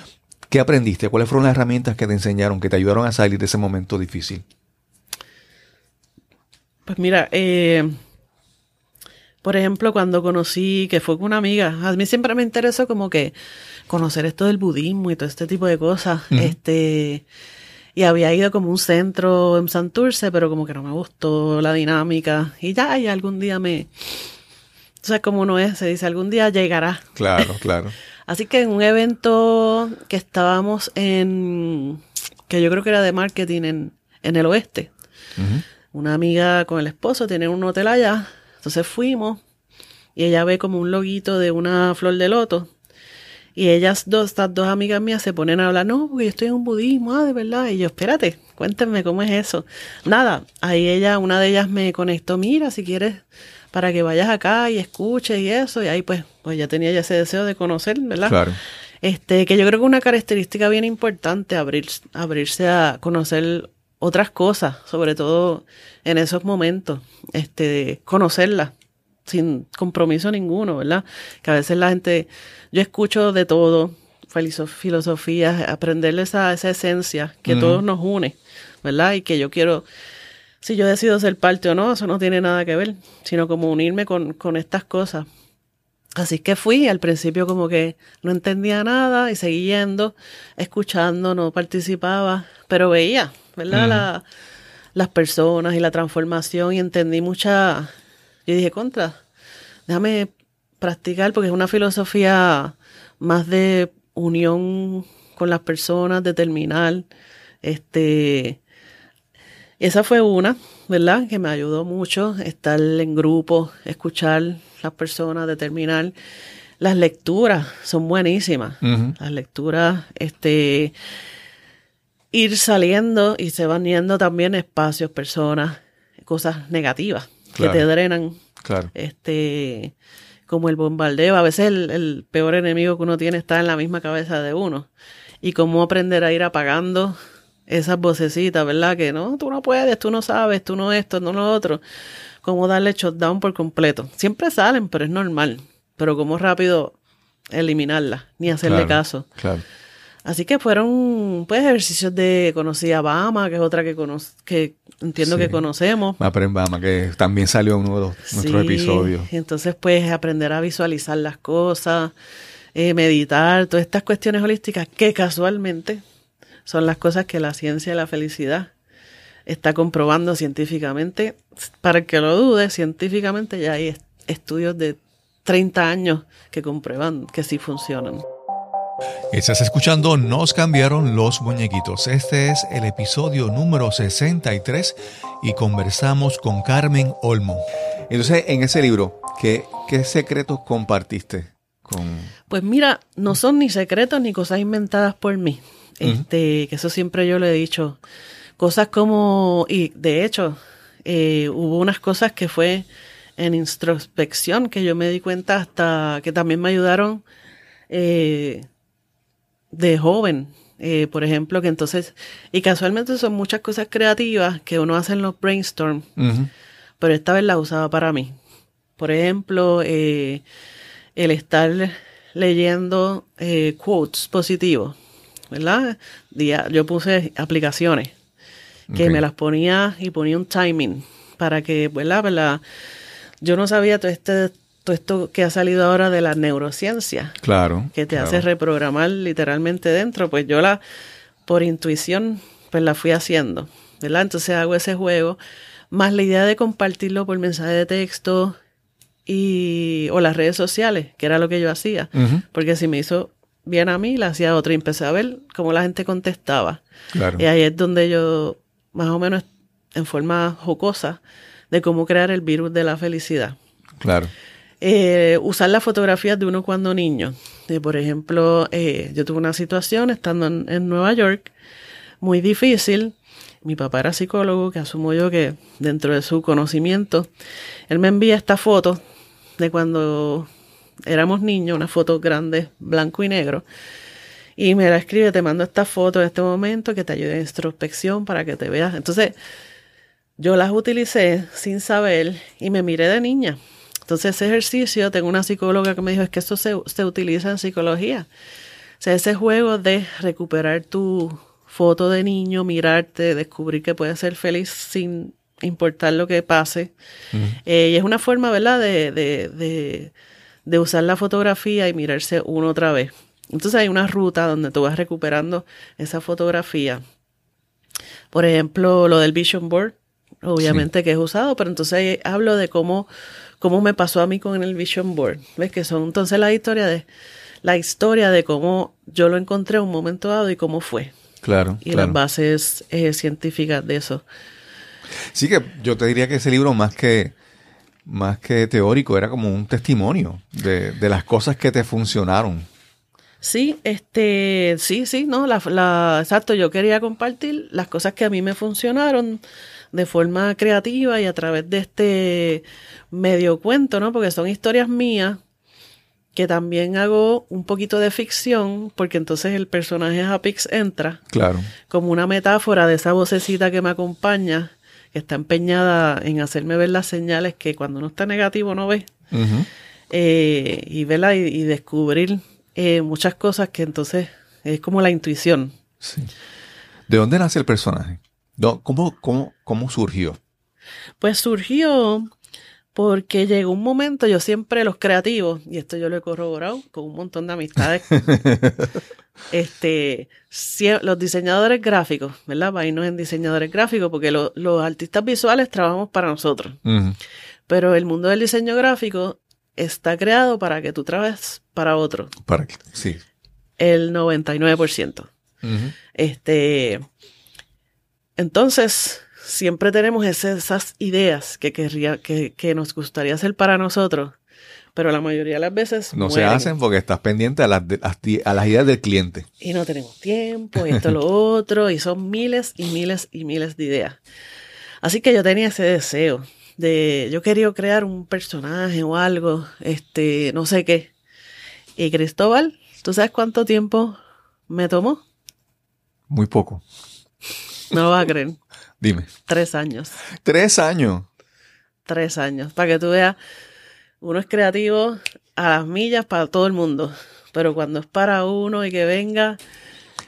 ¿Qué aprendiste? ¿Cuáles fueron las herramientas que te enseñaron, que te ayudaron a salir de ese momento difícil? Pues mira, eh, por ejemplo, cuando conocí, que fue con una amiga, a mí siempre me interesó como que conocer esto del budismo y todo este tipo de cosas. Este, y había ido como un centro en Santurce, pero como que no me gustó la dinámica. Y ya, y algún día me. O sea, como uno es, se dice, algún día llegará. Claro, claro. Así que en un evento que estábamos en, que yo creo que era de marketing en, en el oeste, una amiga con el esposo tiene un hotel allá, entonces fuimos y ella ve como un loguito de una flor de loto y ellas dos, estas dos amigas mías se ponen a hablar, no, porque yo estoy en un budismo, ah, de verdad. Y yo, espérate, cuéntenme cómo es eso. Nada, ahí ella, una de ellas me conectó, mira, si quieres para que vayas acá y escuches y eso, y ahí pues, pues ya tenía ya ese deseo de conocer, ¿verdad? Claro. Este, que yo creo que una característica bien importante, abrir, abrirse a conocer otras cosas, sobre todo en esos momentos, este, conocerlas sin compromiso ninguno, ¿verdad? Que a veces la gente, yo escucho de todo, filosofías, aprenderle esa, esa esencia que todos nos une, ¿verdad? Y que yo quiero si yo decido ser parte o no, eso no tiene nada que ver, sino como unirme con, estas cosas. Así que fui, al principio como que no entendía nada y seguí yendo, escuchando, no participaba, pero veía, ¿verdad? las personas y la transformación y entendí mucha... Yo dije, contra, déjame practicar porque es una filosofía más de unión con las personas, de terminar, este, esa fue una, ¿verdad? Que me ayudó mucho estar en grupo, escuchar las personas, determinar. Las lecturas son buenísimas. Las lecturas, este, ir saliendo y se van yendo también espacios, personas, cosas negativas que te drenan. Claro. Este, como el bombardeo. A veces el, el, peor enemigo que uno tiene está en la misma cabeza de uno. Y cómo aprender a ir apagando esas vocecitas, ¿verdad? Que no, tú no puedes, tú no sabes, tú no esto, no lo otro. Cómo darle shutdown por completo. Siempre salen, pero es normal. Pero cómo rápido eliminarlas, ni hacerle caso. Claro. Así que fueron pues ejercicios de conocí a Bama, que es otra que que entiendo que conocemos. Bama, que también salió en uno de nuestros episodios. Entonces, pues aprender a visualizar las cosas, eh, meditar, todas estas cuestiones holísticas que casualmente son las cosas que la ciencia de la felicidad está comprobando científicamente. Para el que lo dude, científicamente ya hay estudios de 30 años que comprueban que sí funcionan. Estás escuchando Nos cambiaron los muñequitos. Este es el episodio número 63 y conversamos con Carmen Olmo. Entonces, en ese libro, ¿qué, qué secretos compartiste? Con... Pues mira, no son ni secretos ni cosas inventadas por mí. Este, que eso siempre yo le he dicho. Cosas como, y de hecho, eh, hubo unas cosas que fue en introspección que yo me di cuenta hasta que también me ayudaron eh, de joven. Eh, por ejemplo, que entonces, y casualmente son muchas cosas creativas que uno hace en los brainstorm, pero esta vez la usaba para mí. Por ejemplo, el estar leyendo quotes positivos ¿verdad? yo puse aplicaciones que me las ponía y ponía un timing para que, ¿verdad? ¿verdad? Yo no sabía todo este todo esto que ha salido ahora de la neurociencia. Claro. Que te claro. hace reprogramar literalmente dentro. Pues yo la, por intuición, pues la fui haciendo, ¿verdad? Entonces hago ese juego, más la idea de compartirlo por mensaje de texto y, o las redes sociales, que era lo que yo hacía. Porque si me hizo bien a mí, la hacía otra y empecé a ver cómo la gente contestaba. Claro. Y ahí es donde yo, más o menos en forma jocosa, de cómo crear el virus de la felicidad. Claro. Eh, usar las fotografías de uno cuando niño. Eh, por ejemplo, eh, yo tuve una situación estando en, en Nueva York muy difícil. Mi papá era psicólogo, que asumo yo que dentro de su conocimiento, él me envía esta foto de cuando éramos niños, una foto grande, blanco y negro. Y me la escribe, te mando esta foto en este momento que te ayude en introspección para que te veas. Entonces, yo las utilicé sin saber y me miré de niña. Entonces, ese ejercicio, tengo una psicóloga que me dijo, es que esto se, se utiliza en psicología. O sea, ese juego de recuperar tu foto de niño, mirarte, descubrir que puedes ser feliz sin importar lo que pase. Eh, y es una forma, ¿verdad?, de, de, de, de usar la fotografía y mirarse uno otra vez. Entonces hay una ruta donde tú vas recuperando esa fotografía. Por ejemplo, lo del Vision Board, obviamente que es usado, pero entonces hablo de cómo, cómo me pasó a mí con el Vision Board. ¿Ves? Que son entonces la historia de la historia de cómo yo lo encontré en un momento dado y cómo fue. Claro. Y claro. las bases eh, científicas de eso. Sí que yo te diría que ese libro más que más que teórico era como un testimonio de, de las cosas que te funcionaron. Sí, este, sí, sí, no, la, la, exacto, yo quería compartir las cosas que a mí me funcionaron de forma creativa y a través de este medio cuento, ¿no? Porque son historias mías que también hago un poquito de ficción, porque entonces el personaje Hapix entra Claro. como una metáfora de esa vocecita que me acompaña, está empeñada en hacerme ver las señales que cuando uno está negativo no ve, eh, y verla y, y descubrir eh, muchas cosas que entonces es como la intuición. Sí. ¿De dónde nace el personaje? ¿Cómo, cómo, cómo surgió? Pues surgió porque llegó un momento, yo siempre los creativos, y esto yo lo he corroborado con un montón de amistades, este, los diseñadores gráficos, ¿verdad? Para irnos en diseñadores gráficos, porque lo- los artistas visuales trabajamos para nosotros, pero el mundo del diseño gráfico está creado para que tú trabajes para otro, Para que, sí. el 99%. Ujú. Este, entonces, siempre tenemos ese- esas ideas que, querría, que, que nos gustaría hacer para nosotros, pero la mayoría de las veces No se hacen porque estás pendiente a las, de- a las ideas del cliente. y no tenemos tiempo, y esto, lo otro, y son miles y miles y miles de ideas. Así que yo tenía ese deseo de, yo quería crear un personaje o algo, este, no sé qué. Y Cristóbal, ¿tú sabes cuánto tiempo me tomó? Muy poco. No vas a creer. Dime. Tres años. Tres años. Tres años. Para que tú veas, uno es creativo a las millas para todo el mundo. Pero cuando es para uno y que venga.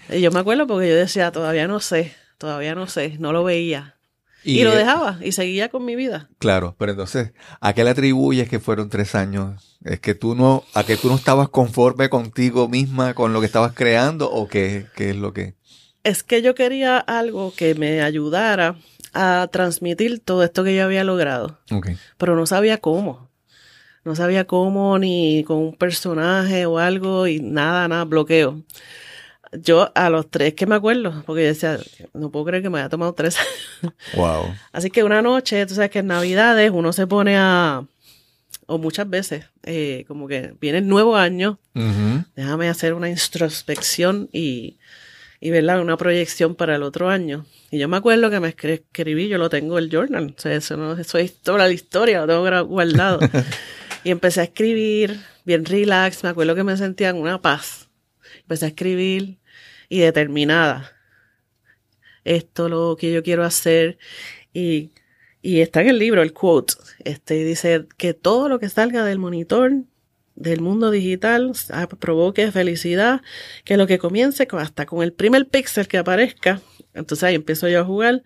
y yo me acuerdo porque yo decía, todavía no sé, todavía no sé, no lo veía. Y, lo eh, dejaba y seguía con mi vida. Claro, pero entonces, ¿a qué le atribuyes que fueron tres años? ¿Es que tú no, a que tú no estabas conforme contigo misma con lo que estabas creando o qué, qué es lo que? Es que yo quería algo que me ayudara a transmitir todo esto que yo había logrado. Pero no sabía cómo. No sabía cómo, ni con un personaje o algo, y nada, nada, bloqueo. Yo a los tres que me acuerdo, porque yo decía, no puedo creer que me haya tomado tres. Wow. Así que una noche, tú sabes que en Navidades uno se pone a, o muchas veces, eh, como que viene el nuevo año, déjame hacer una introspección y, y ¿verdad? una proyección para el otro año. Y yo me acuerdo que me escri- escribí, yo lo tengo el journal, o sea, eso no eso es toda la historia, lo tengo guardado. y empecé a escribir bien relax, me acuerdo que me sentía en una paz. Empecé a escribir y determinada. Esto lo que yo quiero hacer y y está en el libro el quote, este dice que todo lo que salga del monitor del mundo digital provoque felicidad, que lo que comience hasta con el primer píxel que aparezca, entonces ahí empiezo yo a jugar,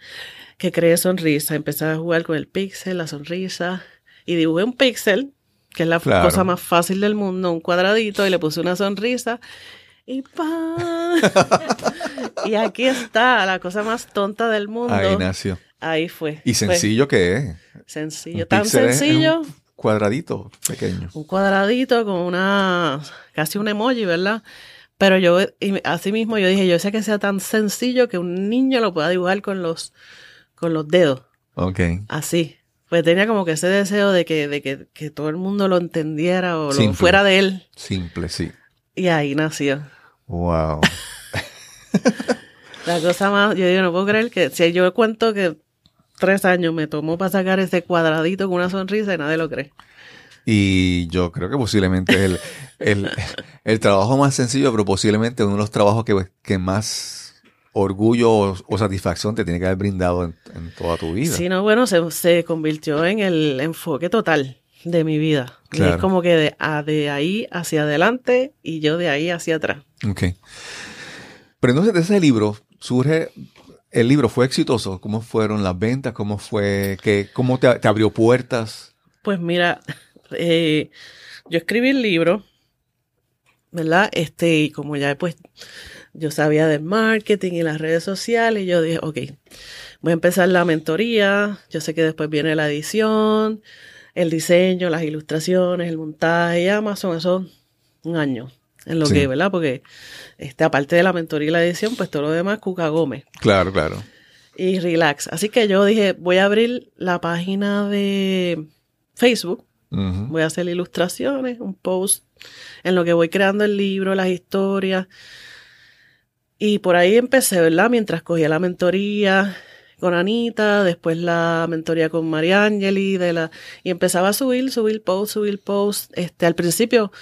que cree sonrisa, empecé a jugar con el píxel, la sonrisa, y dibujé un píxel que es la cosa más fácil del mundo, un cuadradito y le puse una sonrisa y ¡pam! y aquí está, la cosa más tonta del mundo. Ahí nació. Ahí fue. Y sencillo que es. Sencillo, tan sencillo. Cuadradito pequeño. Un cuadradito con una, casi un emoji, ¿verdad? Pero yo, así mismo yo dije, yo sé que sea tan sencillo que un niño lo pueda dibujar con los, con los dedos. Ok. Así. Pues tenía como que ese deseo de que, de que, todo el mundo lo entendiera o lo fuera de él. Simple, sí. Y ahí nació. Wow. La cosa más, yo digo, no puedo creer que si yo cuento que tres años me tomó para sacar ese cuadradito con una sonrisa y nadie lo cree. Y yo creo que posiblemente es el, el, trabajo más sencillo, pero posiblemente uno de los trabajos que, que más orgullo o, satisfacción te tiene que haber brindado en, toda tu vida. Sí, no, bueno, se, se convirtió en el enfoque total de mi vida. es como que de, de, ahí hacia adelante y yo de ahí hacia atrás. Ok. Pero entonces de ese libro surge, el libro fue exitoso. ¿Cómo fueron las ventas? ¿Cómo fue? que ¿Cómo te, abrió puertas? Pues mira, eh, yo escribí el libro, ¿verdad? Este, y como ya pues yo sabía del marketing y las redes sociales, y yo dije, ok, voy a empezar la mentoría, yo sé que después viene la edición, el diseño, las ilustraciones, el montaje, Amazon, eso un año en lo que, ¿verdad? Porque este, aparte de la mentoría y la edición, pues todo lo demás, Cuca Gómez. Claro, claro. Y relax. Así que yo dije, voy a abrir la página de Facebook, voy a hacer ilustraciones, un post en lo que voy creando el libro, las historias. Y por ahí empecé, ¿verdad? Mientras cogía la mentoría, con Anita, después la mentoría con Mariangeli, de la, y empezaba a subir, subir post, subir post. Este, al principio,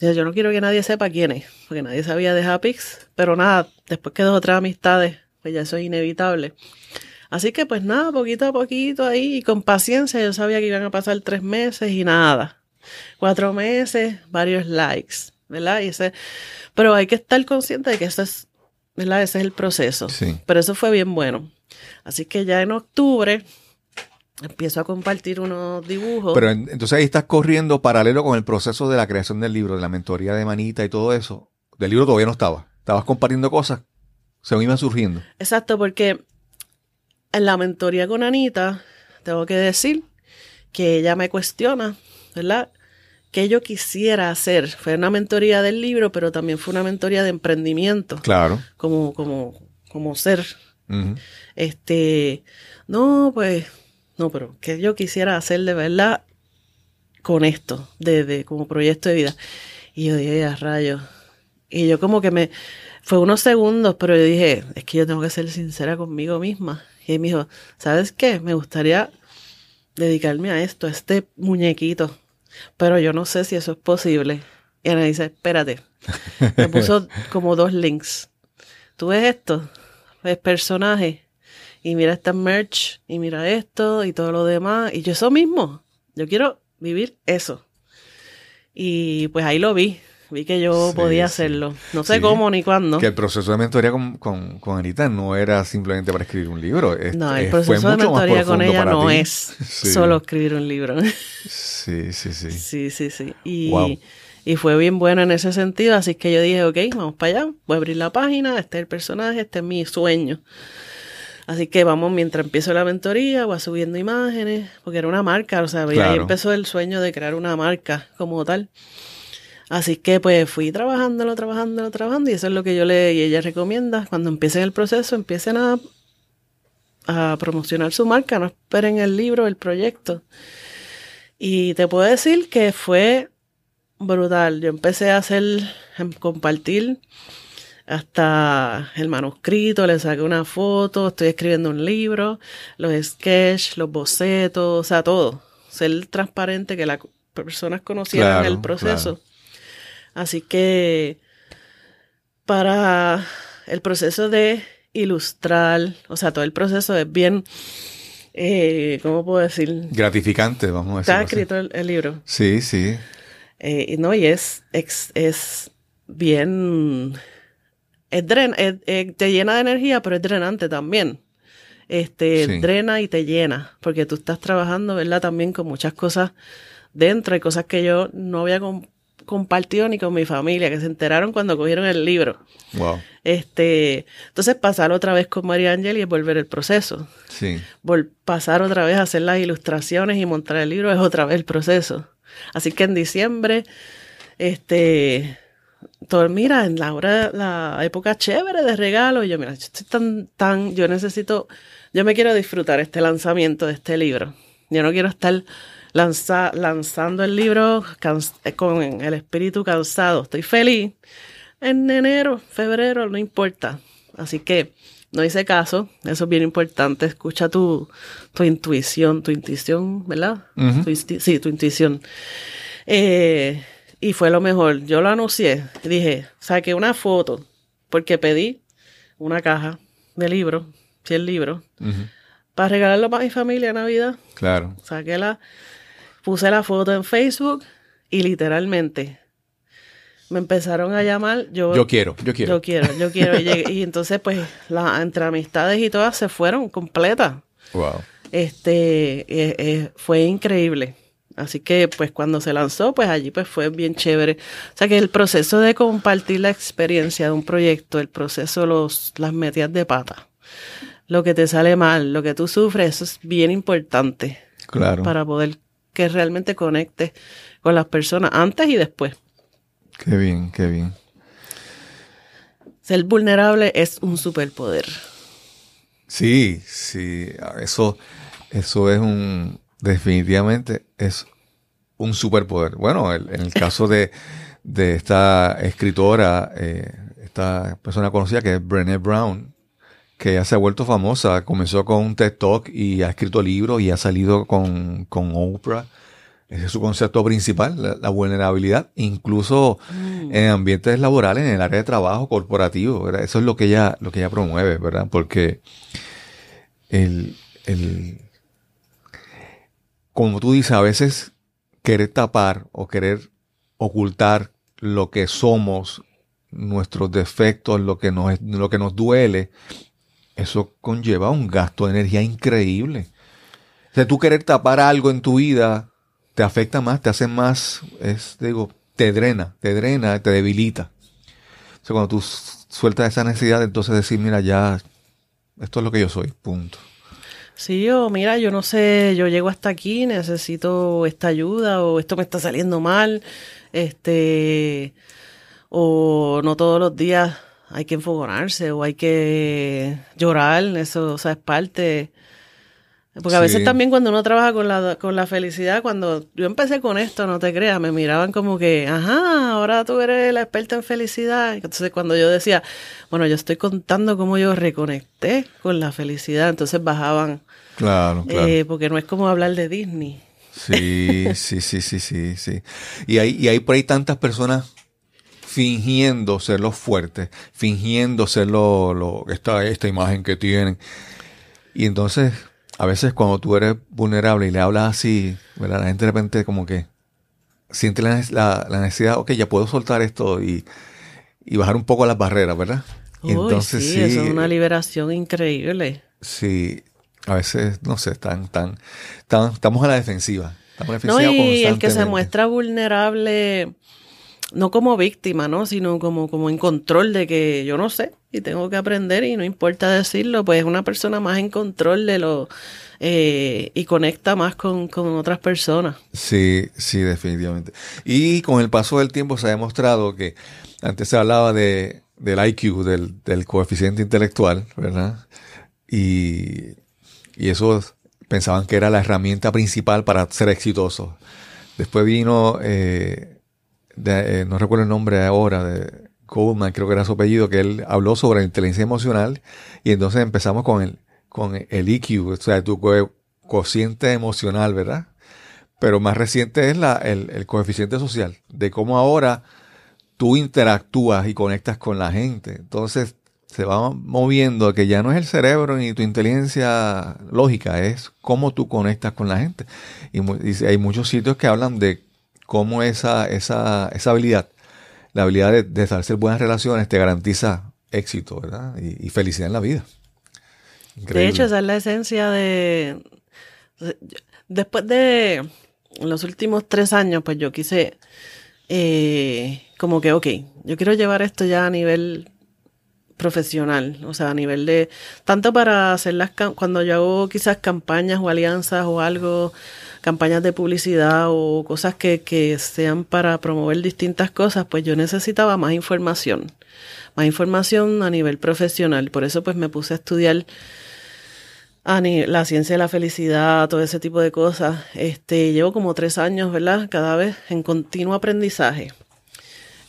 yo no quiero que nadie sepa quién es, porque nadie sabía de Hapix, pero nada, después que dos o tres amistades, pues ya eso es inevitable. Así que pues nada, poquito a poquito ahí, y con paciencia, yo sabía que iban a pasar tres meses y nada. Cuatro meses, varios likes, ¿verdad? Y ese, pero hay que estar consciente de que eso es, ¿verdad? Ese es el proceso. Sí. Pero eso fue bien bueno. Así que ya en octubre empiezo a compartir unos dibujos. Pero entonces ahí estás corriendo paralelo con el proceso de la creación del libro, de la mentoría de Manita y todo eso. Del libro todavía no estaba. Estabas compartiendo cosas, se me iban surgiendo. Exacto, porque en la mentoría con Anita, tengo que decir que ella me cuestiona, ¿verdad? Que yo quisiera hacer. Fue una mentoría del libro, pero también fue una mentoría de emprendimiento. Claro. Como, como, como ser este, no, pues, no, pero que yo quisiera hacer de verdad con esto, de, como proyecto de vida. Y yo dije, a rayos. Y yo como que me, fue unos segundos, pero yo dije, es que yo tengo que ser sincera conmigo misma. Y él me dijo, ¿sabes qué? Me gustaría dedicarme a esto, a este muñequito. Pero yo no sé si eso es posible. Y me dice, espérate. Me puso como dos links. ¿Tú ves esto? es personaje. Y mira esta merch, y mira esto, y todo lo demás. Y yo eso mismo, yo quiero vivir eso. Y pues ahí lo vi. Vi que yo podía hacerlo. No sé cómo ni cuándo. Que el proceso de mentoría con, con, Anita no era simplemente para escribir un libro. no, el proceso de mentoría con ella no es solo escribir un libro. sí, sí, sí. Sí, sí, sí. Y, y fue bien bueno en ese sentido, así que yo dije, ok, vamos para allá, voy a abrir la página, este es el personaje, este es mi sueño. Así que vamos, mientras empiezo la mentoría, voy subiendo imágenes, porque era una marca, o sea, ahí empezó el sueño de crear una marca como tal. Así que pues fui trabajándolo, trabajándolo, trabajando, y eso es lo que yo le y ella recomienda. Cuando empiecen el proceso, empiecen a, a promocionar su marca, no esperen el libro, el proyecto. Y te puedo decir que fue brutal. Yo empecé a hacer, em, compartir hasta el manuscrito, le saqué una foto, estoy escribiendo un libro, los sketches, los bocetos, o sea, todo. Ser transparente, que las personas conocieran el proceso. Así que para el proceso de ilustrar, o sea, todo el proceso es bien, eh, ¿cómo puedo decir? Gratificante, vamos a decir. Está escrito el libro. Sí, sí. Eh, no, y es, es, bien. Es te llena de energía, pero es drenante también. Este, drena y te llena, porque tú estás trabajando, ¿verdad? También con muchas cosas dentro hay cosas que yo no había compartido ni con mi familia, que se enteraron cuando cogieron el libro. Wow. Este, entonces pasar otra vez con María Ángel y volver el proceso. Sí. pasar otra vez a hacer las ilustraciones y montar el libro es otra vez el proceso. Así que en diciembre, este, todo, mira, en la hora, la época chévere de regalo, y yo, mira, yo estoy tan, tan, yo necesito, yo me quiero disfrutar este lanzamiento de este libro. Yo no quiero estar lanza, lanzando el libro con el espíritu cansado. Estoy feliz. En enero, febrero, no importa. Así que no hice caso. Eso es bien importante. Escucha tu, tu intuición, tu intuición, ¿verdad? sí, tu intuición. Eh, y fue lo mejor. Yo lo anuncié. Dije, saqué una foto porque pedí una caja de libros, 100 libros, para regalarlo para mi familia en Navidad. Claro. Saqué la, puse la foto en Facebook y literalmente me empezaron a llamar. Yo, yo quiero, yo quiero. Yo quiero, yo quiero. y, entonces, pues, la, entre amistades y todas se fueron completas. Wow. Este, eh, eh, fue increíble. Así que, pues, cuando se lanzó, pues allí pues fue bien chévere. O sea que el proceso de compartir la experiencia de un proyecto, el proceso, los, las metidas de pata, lo que te sale mal, lo que tú sufres, eso es bien importante. Claro. Para poder que realmente conecte con las personas antes y después. Qué bien, qué bien. Ser vulnerable es un superpoder. Sí, sí, eso, eso es un, definitivamente es un superpoder. Bueno, en el caso de, esta escritora, eh, esta persona conocida que es Brené Brown, que ya se ha vuelto famosa. Comenzó con un TED Talk y ha escrito libros y ha salido con, con Oprah. Ese es su concepto principal, la, vulnerabilidad, incluso mm. en ambientes laborales, en el área de trabajo corporativo. Eso es lo que ella, lo que ella promueve, ¿verdad? Porque el, el, como tú dices, a veces querer tapar o querer ocultar lo que somos, nuestros defectos, lo que nos, lo que nos duele, eso conlleva un gasto de energía increíble. O sea, tú querer tapar algo en tu vida te afecta más, te hace más, es, digo, te drena, te drena, te debilita. O sea, cuando tú sueltas esa necesidad, entonces decir, mira, ya, esto es lo que yo soy, punto. Sí, o mira, yo no sé, yo llego hasta aquí, necesito esta ayuda, o esto me está saliendo mal, este, o no todos los días hay que enfogonarse o hay que llorar, eso, o sea, es parte. Porque a veces también cuando uno trabaja con la, con la felicidad, cuando yo empecé con esto, no te creas, me miraban como que, ajá, ahora tú eres la experta en felicidad. Entonces cuando yo decía, bueno, yo estoy contando cómo yo reconecté con la felicidad, entonces bajaban. Claro, claro. Eh, porque no es como hablar de Disney. Sí, sí, sí, sí, sí, sí. Y hay, y hay por ahí tantas personas fingiendo ser los fuertes, fingiendo ser lo, lo, esta, esta imagen que tienen. Y entonces, a veces cuando tú eres vulnerable y le hablas así, la gente de repente como que siente la, la, necesidad, ok, ya puedo soltar esto y, y, bajar un poco las barreras, ¿verdad? Y entonces sí, es una liberación increíble. Sí, a veces, no sé, están, tan, tan, estamos a la defensiva. Estamos a la defensiva no, y el que se muestra vulnerable no como víctima, ¿no? Sino como, como en control de que yo no sé y tengo que aprender y no importa decirlo, pues es una persona más en control de lo eh, y conecta más con, otras personas. Sí, sí, definitivamente. Y con el paso del tiempo se ha demostrado que antes se hablaba de, del IQ, del, del coeficiente intelectual, ¿verdad? Y, y eso pensaban que era la herramienta principal para ser exitosos. Después vino eh, eh, no recuerdo el nombre ahora, de Goldman, creo que era su apellido, que él habló sobre la inteligencia emocional y entonces empezamos con el, con el EQ, o sea, tu cociente emocional, ¿verdad? Pero más reciente es la, el, el coeficiente social, de cómo ahora tú interactúas y conectas con la gente. Entonces se va moviendo que ya no es el cerebro ni tu inteligencia lógica, es cómo tú conectas con la gente. Y, y hay muchos sitios que hablan de cómo esa, esa, esa habilidad, la habilidad de, establecer buenas relaciones te garantiza éxito, ¿verdad? Y, felicidad en la vida. De hecho, esa es la esencia de... Después de, los últimos tres años, pues yo quise eh, como que, ok, yo quiero llevar esto ya a nivel profesional, o sea, a nivel de, tanto para hacer las, cuando yo hago quizás campañas o alianzas o algo, campañas de publicidad o cosas que, que sean para promover distintas cosas, pues yo necesitaba más información, más información a nivel profesional, por eso pues me puse a estudiar la ciencia de la felicidad, todo ese tipo de cosas. Este, llevo como tres años, ¿verdad? Cada vez en continuo aprendizaje.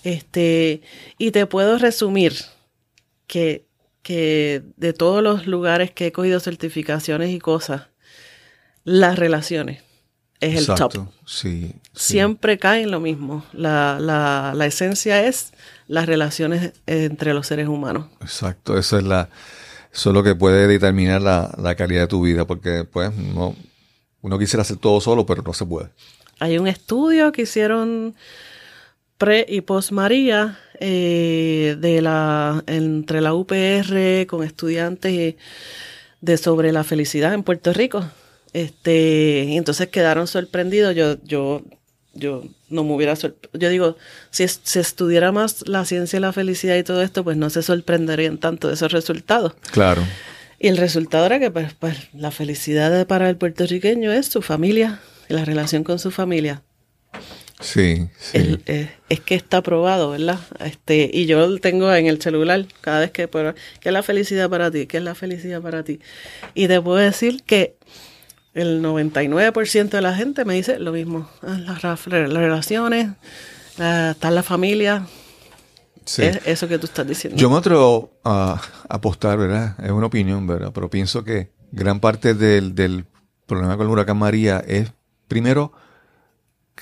Este, y te puedo resumir que, que de todos los lugares que he cogido certificaciones y cosas, las relaciones es el top. Sí, Siempre cae en lo mismo. La, la, la esencia es las relaciones entre los seres humanos. Exacto, eso es la eso es lo que puede determinar la, calidad de tu vida, porque pues no, uno quisiera hacer todo solo, pero no se puede. Hay un estudio que hicieron pre y post María eh, de la entre la UPR con estudiantes de sobre la felicidad en Puerto Rico. Este, y entonces quedaron sorprendidos. Yo, yo yo no me hubiera yo digo si se estudiara más la ciencia y la felicidad y todo esto pues no se sorprenderían tanto de esos resultados claro y el resultado era que pues, pues la felicidad para el puertorriqueño es su familia la relación con su familia sí, sí. Eh, es que está probado verdad este y yo lo tengo en el celular cada vez que qué es la felicidad para ti qué es la felicidad para ti y te puedo decir que el 99% de la gente me dice lo mismo. Ah, las, relaciones, está la familia. Sí. eso que tú estás diciendo. Yo me atrevo a apostar, ¿verdad? Es una opinión, ¿verdad? Pero pienso que gran parte del, del problema con el huracán María es, primero,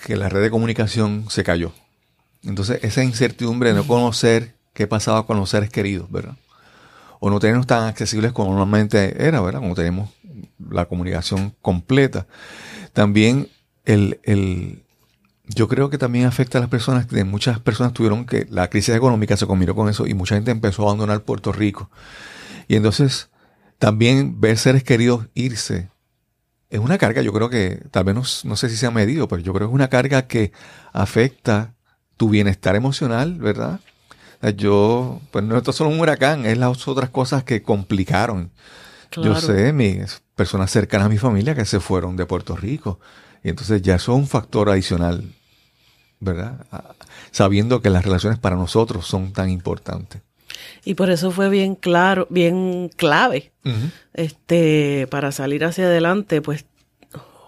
que la red de comunicación se cayó. Entonces, esa incertidumbre de no conocer qué pasaba con los seres queridos, ¿verdad? O no tenernos tan accesibles como normalmente era, ¿verdad? Como tenemos la comunicación completa. También el, el, yo creo que también afecta a las personas, que muchas personas tuvieron que, la crisis económica se combinó con eso y mucha gente empezó a abandonar Puerto Rico. Y entonces también ver seres queridos irse es una carga, yo creo que tal vez no, sé si se ha medido, pero yo creo que es una carga que afecta tu bienestar emocional, ¿verdad? Yo, pues no es solo un huracán, es las otras cosas que complicaron. Yo sé, mis personas cercanas a mi familia que se fueron de Puerto Rico. Y entonces ya eso es un factor adicional, ¿verdad? Sabiendo que las relaciones para nosotros son tan importantes. Y por eso fue bien claro, bien clave, este, para salir hacia adelante, pues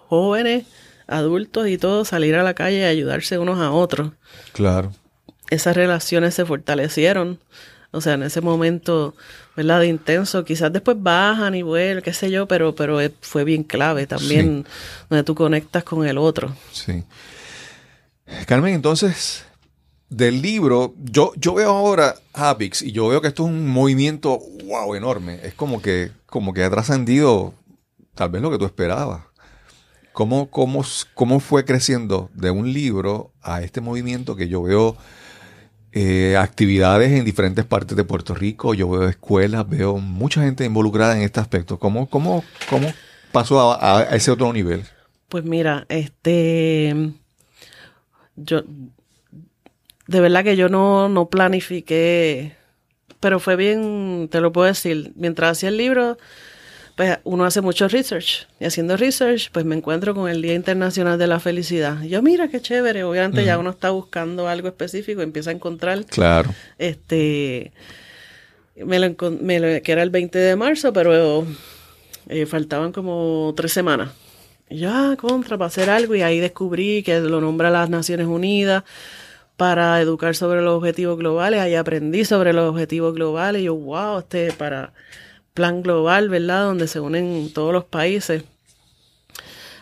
jóvenes, adultos y todos salir a la calle y ayudarse unos a otros. Claro. Esas relaciones se fortalecieron. O sea, en ese momento ¿verdad? De intenso. Quizás después bajan y vuelven, qué sé yo, pero, pero fue bien clave también donde tú conectas con el otro. Sí. Carmen, entonces, del libro, yo, yo veo ahora Habix y yo veo que esto es un movimiento, wow, enorme. Es como que, como que ha trascendido tal vez lo que tú esperabas. ¿Cómo, cómo, ¿Cómo fue creciendo de un libro a este movimiento que yo veo eh, actividades en diferentes partes de Puerto Rico, yo veo escuelas, veo mucha gente involucrada en este aspecto. ¿Cómo, cómo, cómo pasó a, ese otro nivel? Pues mira, este, yo, de verdad que yo no, no planifiqué, pero fue bien, te lo puedo decir, mientras hacía el libro, pues uno hace mucho research. Y haciendo research, pues me encuentro con el Día Internacional de la Felicidad. yo, mira qué chévere. Obviamente ya uno está buscando algo específico, empieza a encontrar. Claro. Este. Me lo, que era el 20 de marzo, pero eh, faltaban como tres semanas. Y yo, ah, contra, para hacer algo. Y ahí descubrí que lo nombra las Naciones Unidas para educar sobre los objetivos globales. Ahí aprendí sobre los objetivos globales. Yo, wow, este, para plan global, ¿verdad? Donde se unen todos los países.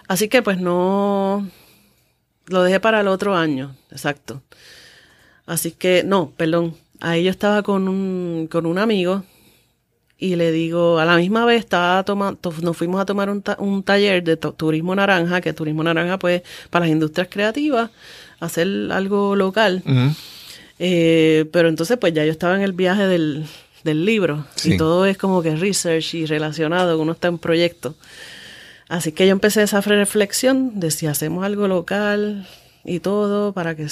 Así que pues no, lo dejé para el otro año, exacto. Así que, no, perdón, ahí yo estaba con un, con un amigo y le digo, a la misma vez estaba tomando, nos fuimos a tomar un, un taller de turismo naranja, que turismo naranja pues para las industrias creativas, hacer algo local. Eh, pero entonces pues ya yo estaba en el viaje del, del libro. Y todo es como que research y relacionado, uno está en proyecto. Así que yo empecé esa reflexión de si hacemos algo local y todo para que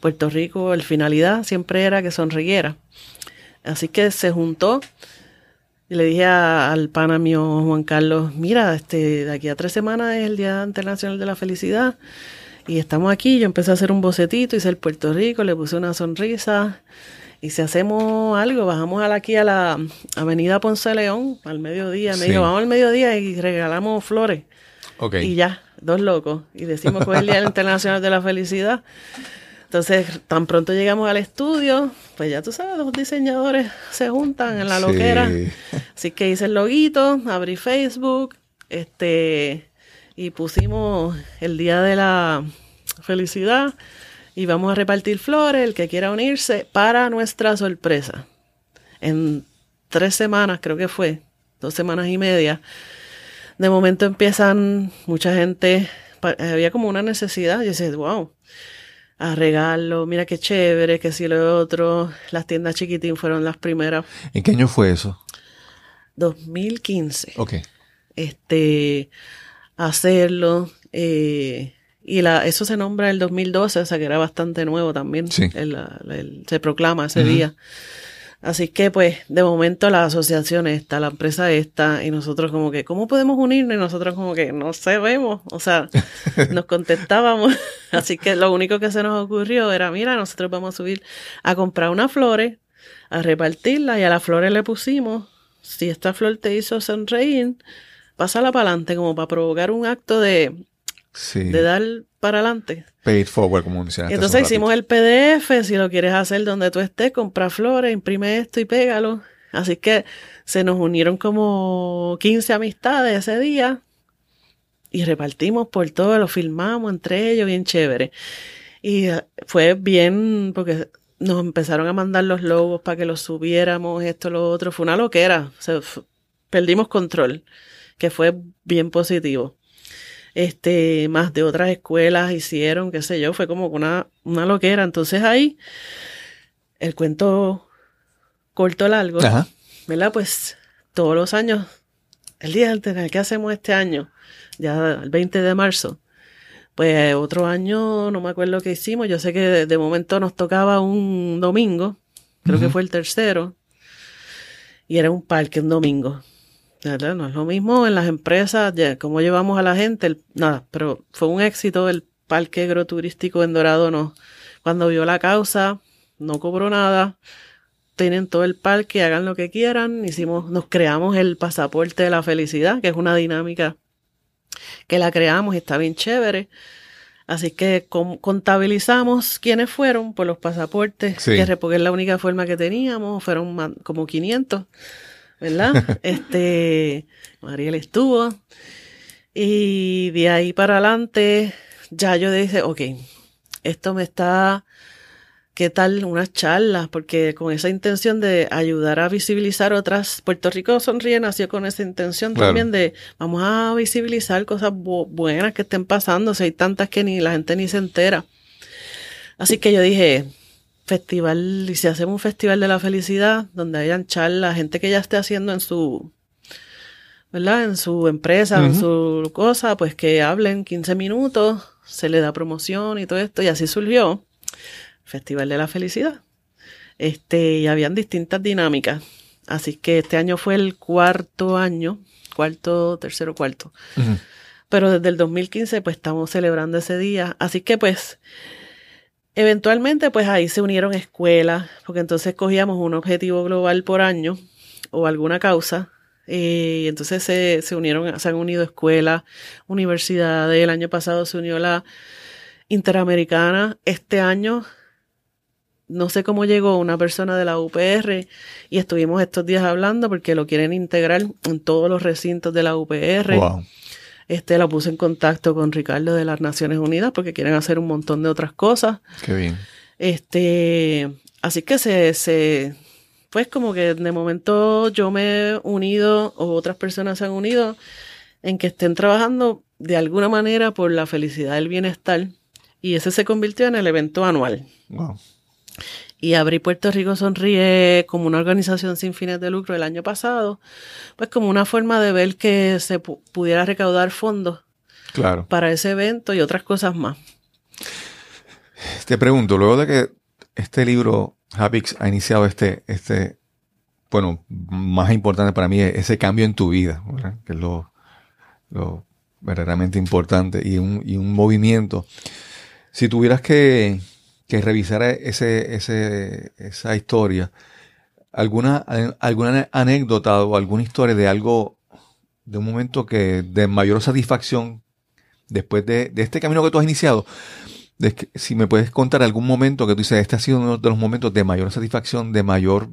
Puerto Rico, el finalidad siempre era que sonriera. Así que se juntó y le dije al pana mío Juan Carlos, mira, este, de aquí a tres semanas es el Día Internacional de la Felicidad y estamos aquí. Yo empecé a hacer un bocetito, hice el Puerto Rico, le puse una sonrisa y si hacemos algo, bajamos aquí a la avenida Ponce León al mediodía. Me dijo, vamos al mediodía y regalamos flores. Y ya, dos locos. Y decimos que es el Día Internacional de la Felicidad. Entonces, tan pronto llegamos al estudio, pues ya tú sabes, los diseñadores se juntan en la loquera. Así que hice el loguito, abrí Facebook, este, y pusimos el Día de la Felicidad y vamos a repartir flores, el que quiera unirse, para nuestra sorpresa. En tres semanas, creo que fue, dos semanas y media, de momento empiezan mucha gente, había como una necesidad, y dices, wow, a regalo, mira qué chévere, que si lo otro, las tiendas chiquitín fueron las primeras. ¿En qué año fue eso? 2015. Ok. Este, hacerlo, eh, y la, eso se nombra el 2012, o sea que era bastante nuevo también. Sí. se proclama ese día. Así que pues de momento la asociación está, la empresa está, y nosotros como que, ¿cómo podemos unirnos? Y nosotros como que no sabemos, o sea, nos contestábamos. Así que lo único que se nos ocurrió era, mira, nosotros vamos a subir a comprar unas flores, a repartirlas y a las flores le pusimos, si esta flor te hizo sonreír, pásala para adelante como para provocar un acto de de dar para adelante. Paid forward, como mencionaste. Entonces hicimos el PDF, si lo quieres hacer donde tú estés, compra flores, imprime esto y pégalo. Así que se nos unieron como 15 amistades ese día y repartimos por todo, lo filmamos entre ellos, bien chévere. Y eh, fue bien, porque nos empezaron a mandar los logos para que los subiéramos, esto, lo otro. Fue una loquera. perdimos control, que fue bien positivo este, más de otras escuelas hicieron, qué sé yo, fue como una, una loquera. Entonces ahí, el cuento corto largo, ¿verdad? Pues todos los años, el día antes, ¿qué hacemos este año? Ya el 20 de marzo. Pues otro año, no me acuerdo qué hicimos, yo sé que de, momento nos tocaba un domingo, creo que fue el tercero, y era un parque un domingo. No es lo mismo en las empresas, ya, cómo llevamos a la gente, nada, pero fue un éxito el parque agroturístico en Dorado, no. Cuando vio la causa, no cobró nada, tienen todo el parque, hagan lo que quieran, hicimos, nos creamos el pasaporte de la felicidad, que es una dinámica que la creamos y está bien chévere. Así que contabilizamos quiénes fueron por los pasaportes, que porque es la única forma que teníamos, fueron como 500. ¿Verdad? este, Mariel estuvo. Y de ahí para adelante, ya yo dije, ok, esto me está, ¿qué tal unas charlas? Porque con esa intención de ayudar a visibilizar otras, Puerto Rico Sonríe nació con esa intención también de, vamos a visibilizar cosas buenas que estén pasando, si hay tantas que ni la gente ni se entera. Así que yo dije, festival, y si hacemos un festival de la felicidad, donde hayan charlas, gente que ya esté haciendo en su, ¿verdad? En su empresa, en su cosa, pues que hablen 15 minutos, se le da promoción y todo esto, y así surgió Festival de la Felicidad. Este, y habían distintas dinámicas. Así que este año fue el cuarto año, cuarto, tercero, cuarto. Pero desde el 2015 pues estamos celebrando ese día. Así que pues Eventualmente, pues ahí se unieron escuelas, porque entonces cogíamos un objetivo global por año o alguna causa. Eh, y entonces se, se unieron, se han unido escuelas, universidades. El año pasado se unió la Interamericana. Este año, no sé cómo llegó una persona de la UPR y estuvimos estos días hablando porque lo quieren integrar en todos los recintos de la UPR. Wow. Este, la puse en contacto con Ricardo de las Naciones Unidas porque quieren hacer un montón de otras cosas. Qué bien. Este, así que se, se, pues como que de momento yo me he unido o otras personas se han unido en que estén trabajando de alguna manera por la felicidad del bienestar y ese se convirtió en el evento anual. Wow. Y Abrí Puerto Rico Sonríe como una organización sin fines de lucro el año pasado, pues como una forma de ver que se pudiera recaudar fondos claro. para ese evento y otras cosas más. Te pregunto, luego de que este libro, Habix, ha iniciado este, este, bueno, más importante para mí es ese cambio en tu vida, que es lo, lo verdaderamente importante y un, y un movimiento. Si tuvieras que, que revisar ese, ese, esa historia, ¿alguna, alguna anécdota o alguna historia de algo, de un momento que de mayor satisfacción después de, de este camino que tú has iniciado? si me puedes contar algún momento que tú dices, este ha sido uno de los momentos de mayor satisfacción, de mayor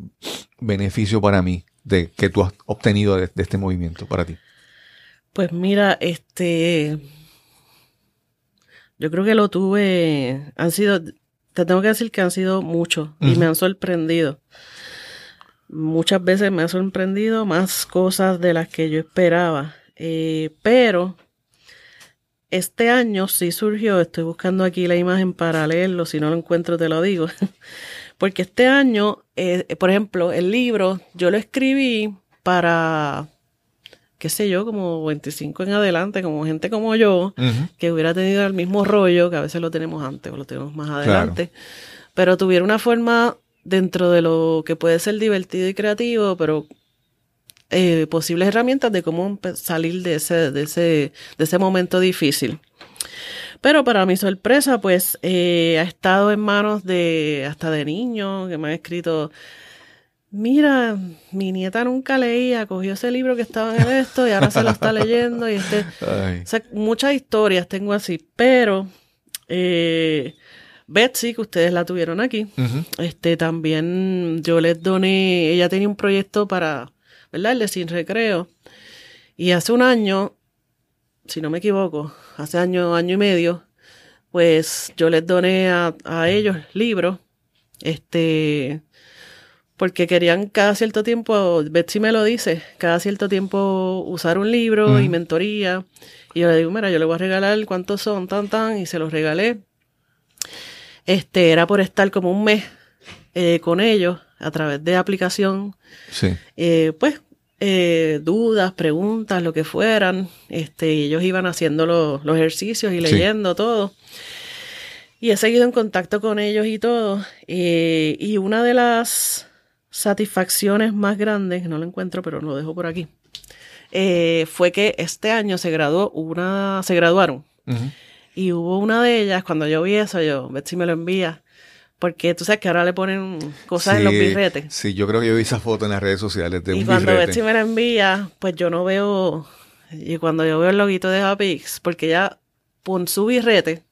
beneficio para mí, de que tú has obtenido de, este movimiento para ti. Pues mira, este, yo creo que lo tuve, han sido, te tengo que decir que han sido muchos y me han sorprendido. Muchas veces me han sorprendido más cosas de las que yo esperaba, eh, pero este año sí surgió, estoy buscando aquí la imagen para leerlo, si no lo encuentro te lo digo, porque este año, eh, por ejemplo, el libro yo lo escribí para, qué sé yo, como 25 en adelante, como gente como yo, que hubiera tenido el mismo rollo, que a veces lo tenemos antes o lo tenemos más adelante, pero tuviera una forma dentro de lo que puede ser divertido y creativo, pero eh, posibles herramientas de cómo salir de ese, de ese, de ese momento difícil. Pero para mi sorpresa, pues eh, ha estado en manos de hasta de niños que me han escrito, mira, mi nieta nunca leía, cogió ese libro que estaba en esto y ahora se lo está leyendo y este, muchas historias tengo así, pero eh, Betsy, que ustedes la tuvieron aquí, este también yo les doné, ella tenía un proyecto para ¿verdad? El de Sin Recreo. Y hace un año, si no me equivoco, hace año, año y medio, pues yo les doné a, ellos libros, este, porque querían cada cierto tiempo, Betsy me lo dice, cada cierto tiempo usar un libro y mentoría. Y yo le digo, mira, yo le voy a regalar cuántos son, tan, tan, y se los regalé. Este, era por estar como un mes eh, con ellos a través de aplicación. Sí. Eh, pues eh, dudas, preguntas, lo que fueran. Este, y ellos iban haciendo los, ejercicios y leyendo todo. Y he seguido en contacto con ellos y todo. y una de las satisfacciones más grandes, no lo encuentro, pero lo dejo por aquí, fue que este año se graduó una, se graduaron. Y hubo una de ellas, cuando yo vi eso, yo, Betsy me lo envía, porque tú sabes que ahora le ponen cosas en los birretes. Sí, yo creo que yo vi esa foto en las redes sociales de y un cuando Betsy me la envía, pues yo no veo. Y cuando yo veo el loguito de Hapix, porque ya pone su birrete,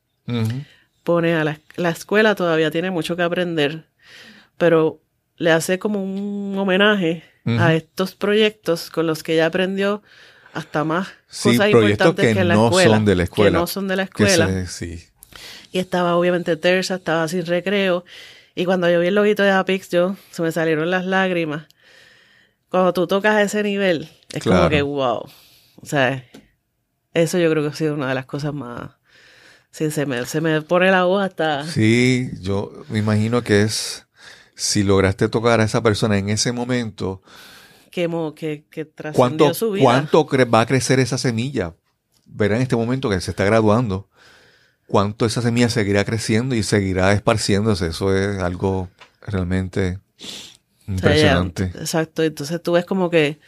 pone a la, escuela todavía tiene mucho que aprender, pero le hace como un homenaje a estos proyectos con los que ella aprendió hasta más cosas importantes que, en la no Son de la escuela. Que no son de la escuela. sí y estaba obviamente tersa, estaba sin recreo. Y cuando yo vi el loguito de Apix, yo se me salieron las lágrimas. Cuando tú tocas ese nivel, es como que wow. O sea, eso yo creo que ha sido una de las cosas más. Sí, se me, se me pone la voz hasta. Sí, yo me imagino que es. Si lograste tocar a esa persona en ese momento. Que, que, que trascendió su vida. ¿Cuánto va a crecer esa semilla? Verá en este momento que se está graduando cuánto esa semilla seguirá creciendo y seguirá esparciéndose. Eso es algo realmente impresionante. exacto. Entonces tú ves como que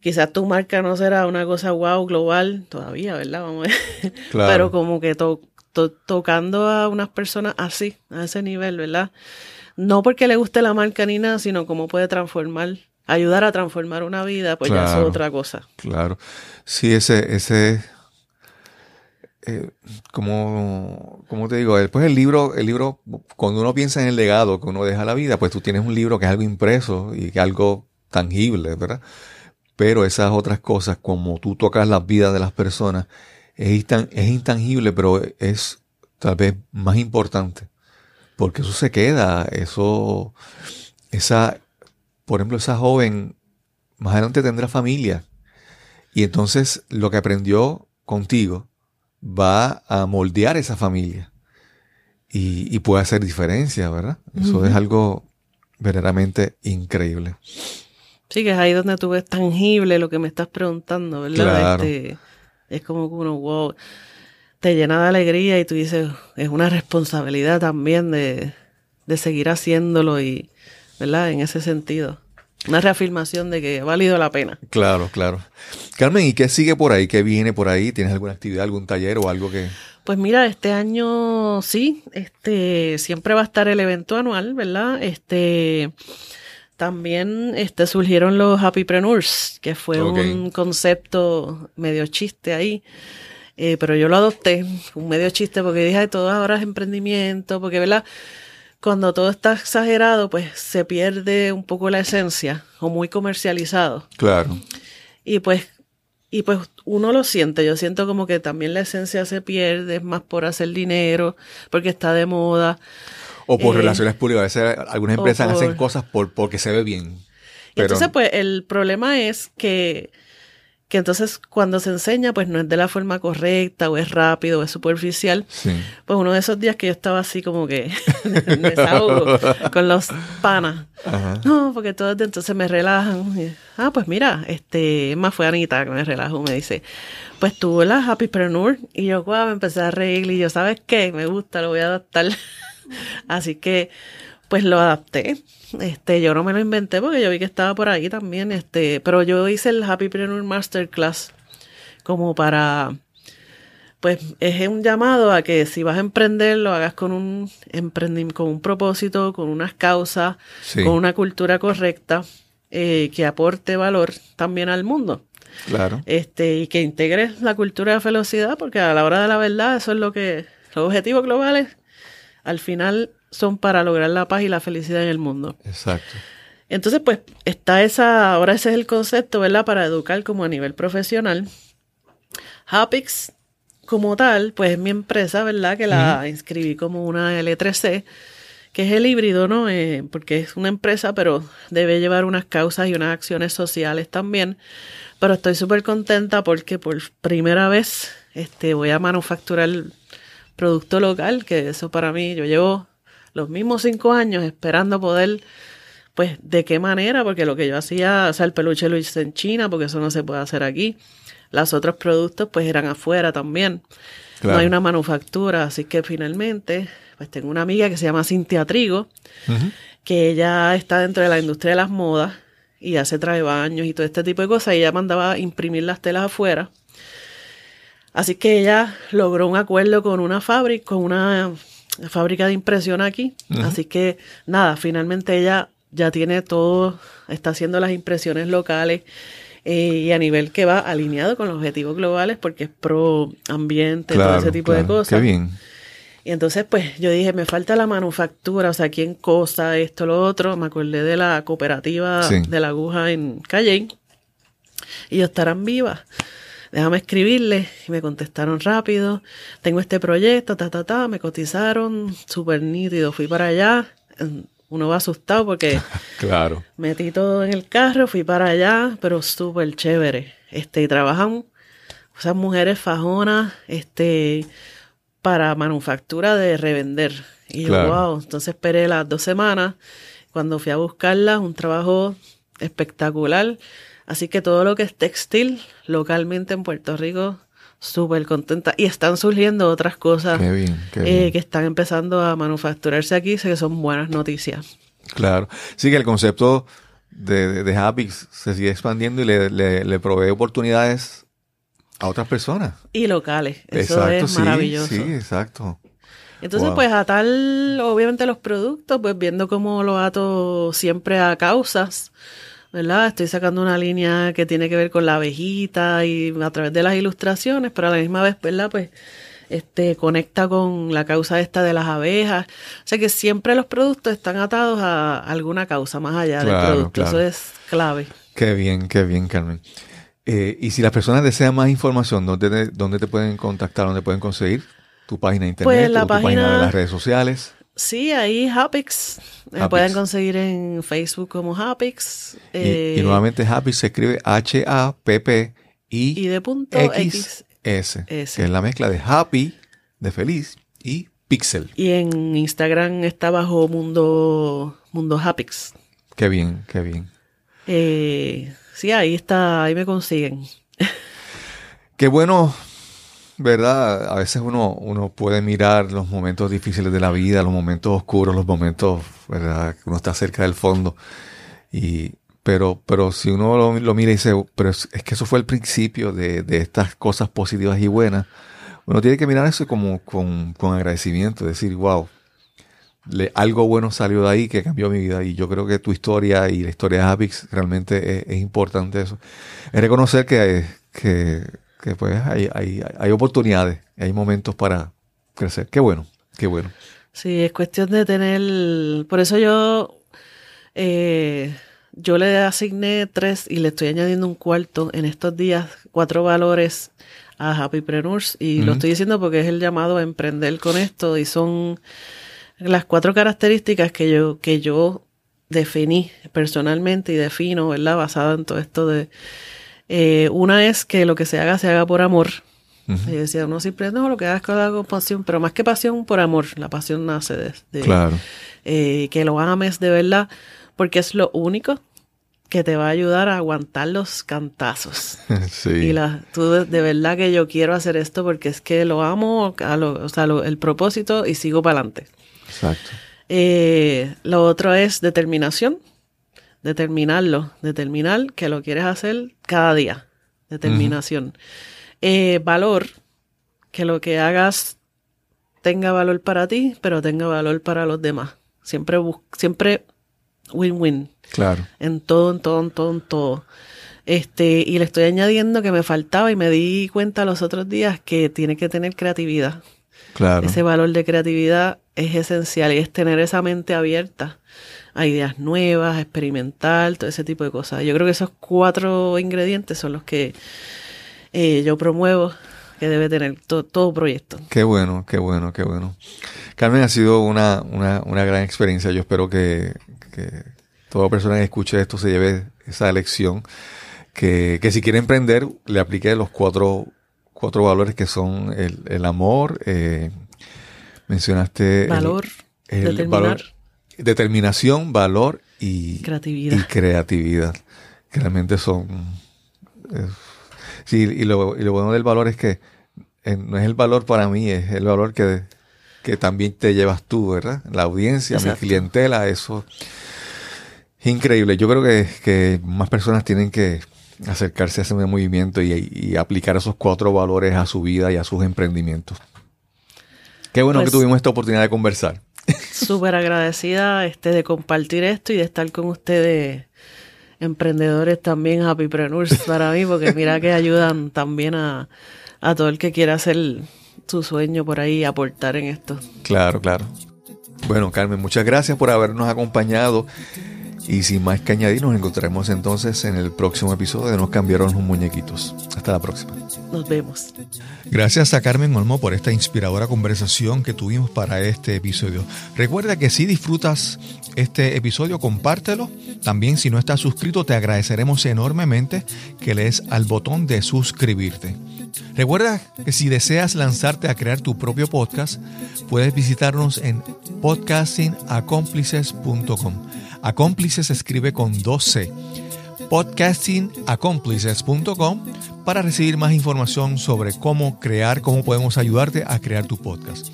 quizás tu marca no será una cosa wow global todavía, ¿verdad? Vamos a ver. Pero como que tocando a unas personas así, a ese nivel, ¿verdad? No porque le guste la marca ni nada, sino cómo puede transformar, ayudar a transformar una vida, pues ya es otra cosa. Claro. Sí, ese, ese eh, como, como te digo, después el libro, el libro, cuando uno piensa en el legado que uno deja a la vida, pues tú tienes un libro que es algo impreso y que es algo tangible, ¿verdad? Pero esas otras cosas, como tú tocas las vidas de las personas, es, es intangible, pero es tal vez más importante. Porque eso se queda, eso, esa, por ejemplo, esa joven más adelante tendrá familia. Y entonces lo que aprendió contigo, va a moldear esa familia. y, puede hacer diferencia, ¿verdad? Eso es algo verdaderamente increíble. Sí, que es ahí donde tú ves tangible lo que me estás preguntando, ¿verdad? Este, es como que uno, wow, te llena de alegría y tú dices, es una responsabilidad también de, de seguir haciéndolo y, ¿verdad? En ese sentido. Una reafirmación de que ha valido la pena. Claro, claro. Carmen, ¿y qué sigue por ahí? ¿Qué viene por ahí? ¿Tienes alguna actividad, algún taller o algo que...? Pues mira, este año sí, este, siempre va a estar el evento anual, ¿verdad? Este, también este, surgieron los Happypreneurs, que fue un concepto medio chiste ahí. Eh, pero yo lo adopté, un medio chiste, porque dije, de todo ahora es emprendimiento, porque, ¿verdad? cuando todo está exagerado, pues se pierde un poco la esencia o muy comercializado. Claro. Y pues, y pues uno lo siente, yo siento como que también la esencia se pierde, es más por hacer dinero, porque está de moda. O por eh, relaciones públicas, a veces algunas empresas hacen cosas por, porque se ve bien. Entonces, pues el problema es que que entonces cuando se enseña pues no es de la forma correcta o es rápido o es superficial. Pues uno de esos días que yo estaba así como que me desahogo con los panas. No, porque todos entonces me relajan. ah, pues mira, este, más fue Anita que me relajó, me dice, pues tú la Happypreneur y yo guau, me empecé a reír y yo, ¿sabes qué? Me gusta, lo voy a adaptar. así que pues lo adapté. Este, yo no me lo inventé porque yo vi que estaba por ahí también, este, pero yo hice el Happy Preneur Masterclass como para pues es un llamado a que si vas a emprender lo hagas con un con un propósito, con unas causas, con una cultura correcta eh, que aporte valor también al mundo. Claro. Este, y que integres la cultura de felicidad, porque a la hora de la verdad, eso es lo que, los objetivos globales, al final son para lograr la paz y la felicidad en el mundo. Exacto. Entonces, pues está esa, ahora ese es el concepto, ¿verdad? Para educar como a nivel profesional. Hapix, como tal, pues es mi empresa, ¿verdad? Que la inscribí como una L3C, que es el híbrido, ¿no? Eh, porque es una empresa, pero debe llevar unas causas y unas acciones sociales también. Pero estoy súper contenta porque por primera vez este, voy a manufacturar producto local, que eso para mí, yo llevo los mismos cinco años esperando poder, pues, de qué manera, porque lo que yo hacía, o sea, el peluche lo hice en China, porque eso no se puede hacer aquí. Los otros productos, pues, eran afuera también. No hay una manufactura, así que finalmente, pues, tengo una amiga que se llama Cintia Trigo, que ella está dentro de la industria de las modas y hace trae baños y todo este tipo de cosas, y ella mandaba a imprimir las telas afuera. Así que ella logró un acuerdo con una fábrica, con una fábrica de impresión aquí. Así que nada, finalmente ella ya tiene todo, está haciendo las impresiones locales eh, y a nivel que va alineado con los objetivos globales porque es pro ambiente, todo ese tipo de cosas. Qué bien. Y entonces, pues yo dije, me falta la manufactura, o sea, quién cosa, esto, lo otro. Me acordé de la cooperativa de la aguja en Calle y ellos estarán vivas déjame escribirle. Y me contestaron rápido. Tengo este proyecto, ta, ta, ta. Me cotizaron, súper nítido. Fui para allá. Uno va asustado porque claro. metí todo en el carro, fui para allá, pero súper chévere. Este, y trabajan esas mujeres fajonas, este, para manufactura de revender. Y yo, wow, entonces esperé las dos semanas. Cuando fui a buscarlas, un trabajo espectacular. Así que todo lo que es textil localmente en Puerto Rico, súper contenta. Y están surgiendo otras cosas eh, que están empezando a manufacturarse aquí, sé que son buenas noticias. Claro. Sí que el concepto de, de, Hapix se sigue expandiendo y le, provee oportunidades a otras personas. Y locales. Eso es maravilloso. Sí, exacto. Entonces, pues a tal, obviamente los productos, pues viendo cómo lo ato siempre a causas ¿verdad? Estoy sacando una línea que tiene que ver con la abejita y a través de las ilustraciones, pero a la misma vez, ¿verdad? Pues este conecta con la causa esta de las abejas. O sea que siempre los productos están atados a alguna causa más allá del producto. Eso es clave. Qué bien, qué bien, Carmen. Eh, y si las personas desean más información, ¿dónde, ¿dónde te pueden contactar? ¿Dónde pueden conseguir? ¿Tu página de internet? Pues la página, página de las redes sociales? Sí, ahí Hapix. Me pueden conseguir en Facebook como Hapix. y, eh, nuevamente Hapix se escribe H-A-P-P-I y de punto X, S, que es la mexla de happy, de feliz, y Pixel. Y en Instagram está bajo Mundo, Mundo Hapix. Qué bien, qué bien. Eh, sí, ahí está, ahí me consiguen. Qué bueno, ¿verdad? A veces uno, uno puede mirar los momentos difíciles de la vida, los momentos oscuros, los momentos, ¿verdad? Que uno está cerca del fondo. Y, pero, pero si uno lo, mira y dice, pero es, que eso fue el principio de, de, estas cosas positivas y buenas, uno tiene que mirar eso como con, con agradecimiento, decir, wow, algo bueno salió de ahí que cambió mi vida. Y yo creo que tu historia y la historia de Avix realmente es, importante eso. Es reconocer que, que, que pues hay, hay, hay oportunidades, hay momentos para crecer. Qué bueno, qué bueno. Sí, es cuestión de tener. Por eso yo. Eh, yo le asigné tres y le estoy añadiendo un cuarto en estos días, cuatro valores a Happypreneurs. Y lo estoy diciendo porque es el llamado a emprender con esto y son las cuatro características que yo, que yo definí personalmente y defino, ¿verdad? Basada en todo esto de... Eh, una es que lo que se haga, se haga por amor. Y decía, uno siempre, no, lo que hagas, que haga con pasión, pero más que pasión, por amor. La pasión nace de... claro. Eh, que lo ames de verdad, porque es lo único que te va a ayudar a aguantar los cantazos. Sí. Y la, tú de, verdad que yo quiero hacer esto porque es que lo amo, a lo, o sea, el propósito y sigo para adelante. Exacto. Eh, lo otro es determinación, determinarlo, determinar que lo quieres hacer cada día, determinación. Eh, valor, que lo que hagas tenga valor para ti, pero tenga valor para los demás. Siempre, siempre win-win. Claro. En todo, en todo, en todo, en todo. Este, y le estoy añadiendo que me faltaba y me di cuenta los otros días que tiene que tener creatividad. Claro. Ese valor de creatividad es esencial y es tener esa mente abierta a ideas nuevas, experimentar, todo ese tipo de cosas. Yo creo que esos cuatro ingredientes son los que eh, yo promuevo que debe tener todo proyecto. Qué bueno, qué bueno, qué bueno. Carmen, ha sido una, una, gran experiencia. Yo espero que, toda persona que escuche esto se lleve esa lección. Que, que si quiere emprender, le aplique los cuatro, cuatro valores que son el, el amor, eh, Mencionaste valor, determinar. Determinación, valor y creatividad. Y creatividad. Que realmente son. sí, y lo, y lo, bueno del valor es que eh, no es el valor para mí, es el valor que, que también te llevas tú, ¿verdad? La audiencia, mi clientela, eso. Es increíble. Yo creo que, que más personas tienen que acercarse a ese movimiento y, y, aplicar esos cuatro valores a su vida y a sus emprendimientos. Qué bueno que pues tuvimos esta oportunidad de conversar. Súper agradecida este, de compartir esto y de estar con ustedes, emprendedores también, happypreneurs para mí, porque mira que ayudan también a, a todo el que quiera hacer su sueño por ahí, aportar en esto. Claro, claro. Bueno, Carmen, muchas gracias por habernos acompañado y sin más que añadir, nos encontraremos entonces en el próximo episodio de Nos cambiaron los muñequitos. Hasta la próxima. Nos vemos. Gracias a Carmen Olmo por esta inspiradora conversación que tuvimos para este episodio. Recuerda que si disfrutas este episodio, compártelo. También si no estás suscrito, te agradeceremos enormemente que lees al botón de suscribirte. Recuerda que si deseas lanzarte a crear tu propio podcast, puedes visitarnos en podcastingacomplices.com. Acómplices escribe con 2C. Podcastingacomplices.com para recibir más información sobre cómo crear, cómo podemos ayudarte a crear tu podcast.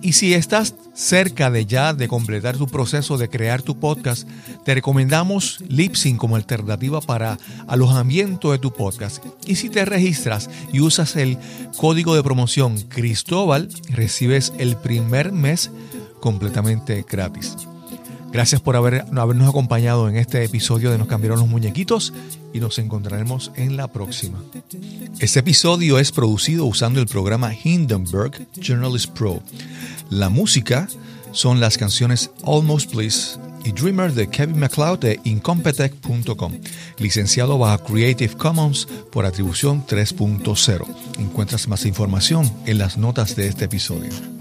Y si estás cerca de ya de completar tu proceso de crear tu podcast, te recomendamos Lipsync como alternativa para alojamiento de tu podcast. Y si te registras y usas el código de promoción Cristóbal, recibes el primer mes completamente gratis. Gracias por habernos acompañado en este episodio de Nos cambiaron los muñequitos y nos encontraremos en la próxima. Este episodio es producido usando el programa Hindenburg Journalist Pro. La música son las canciones Almost Please y Dreamer de Kevin MacLeod de Incompetech.com, licenciado bajo Creative Commons por atribución 3.0. Encuentras más información en las notas de este episodio.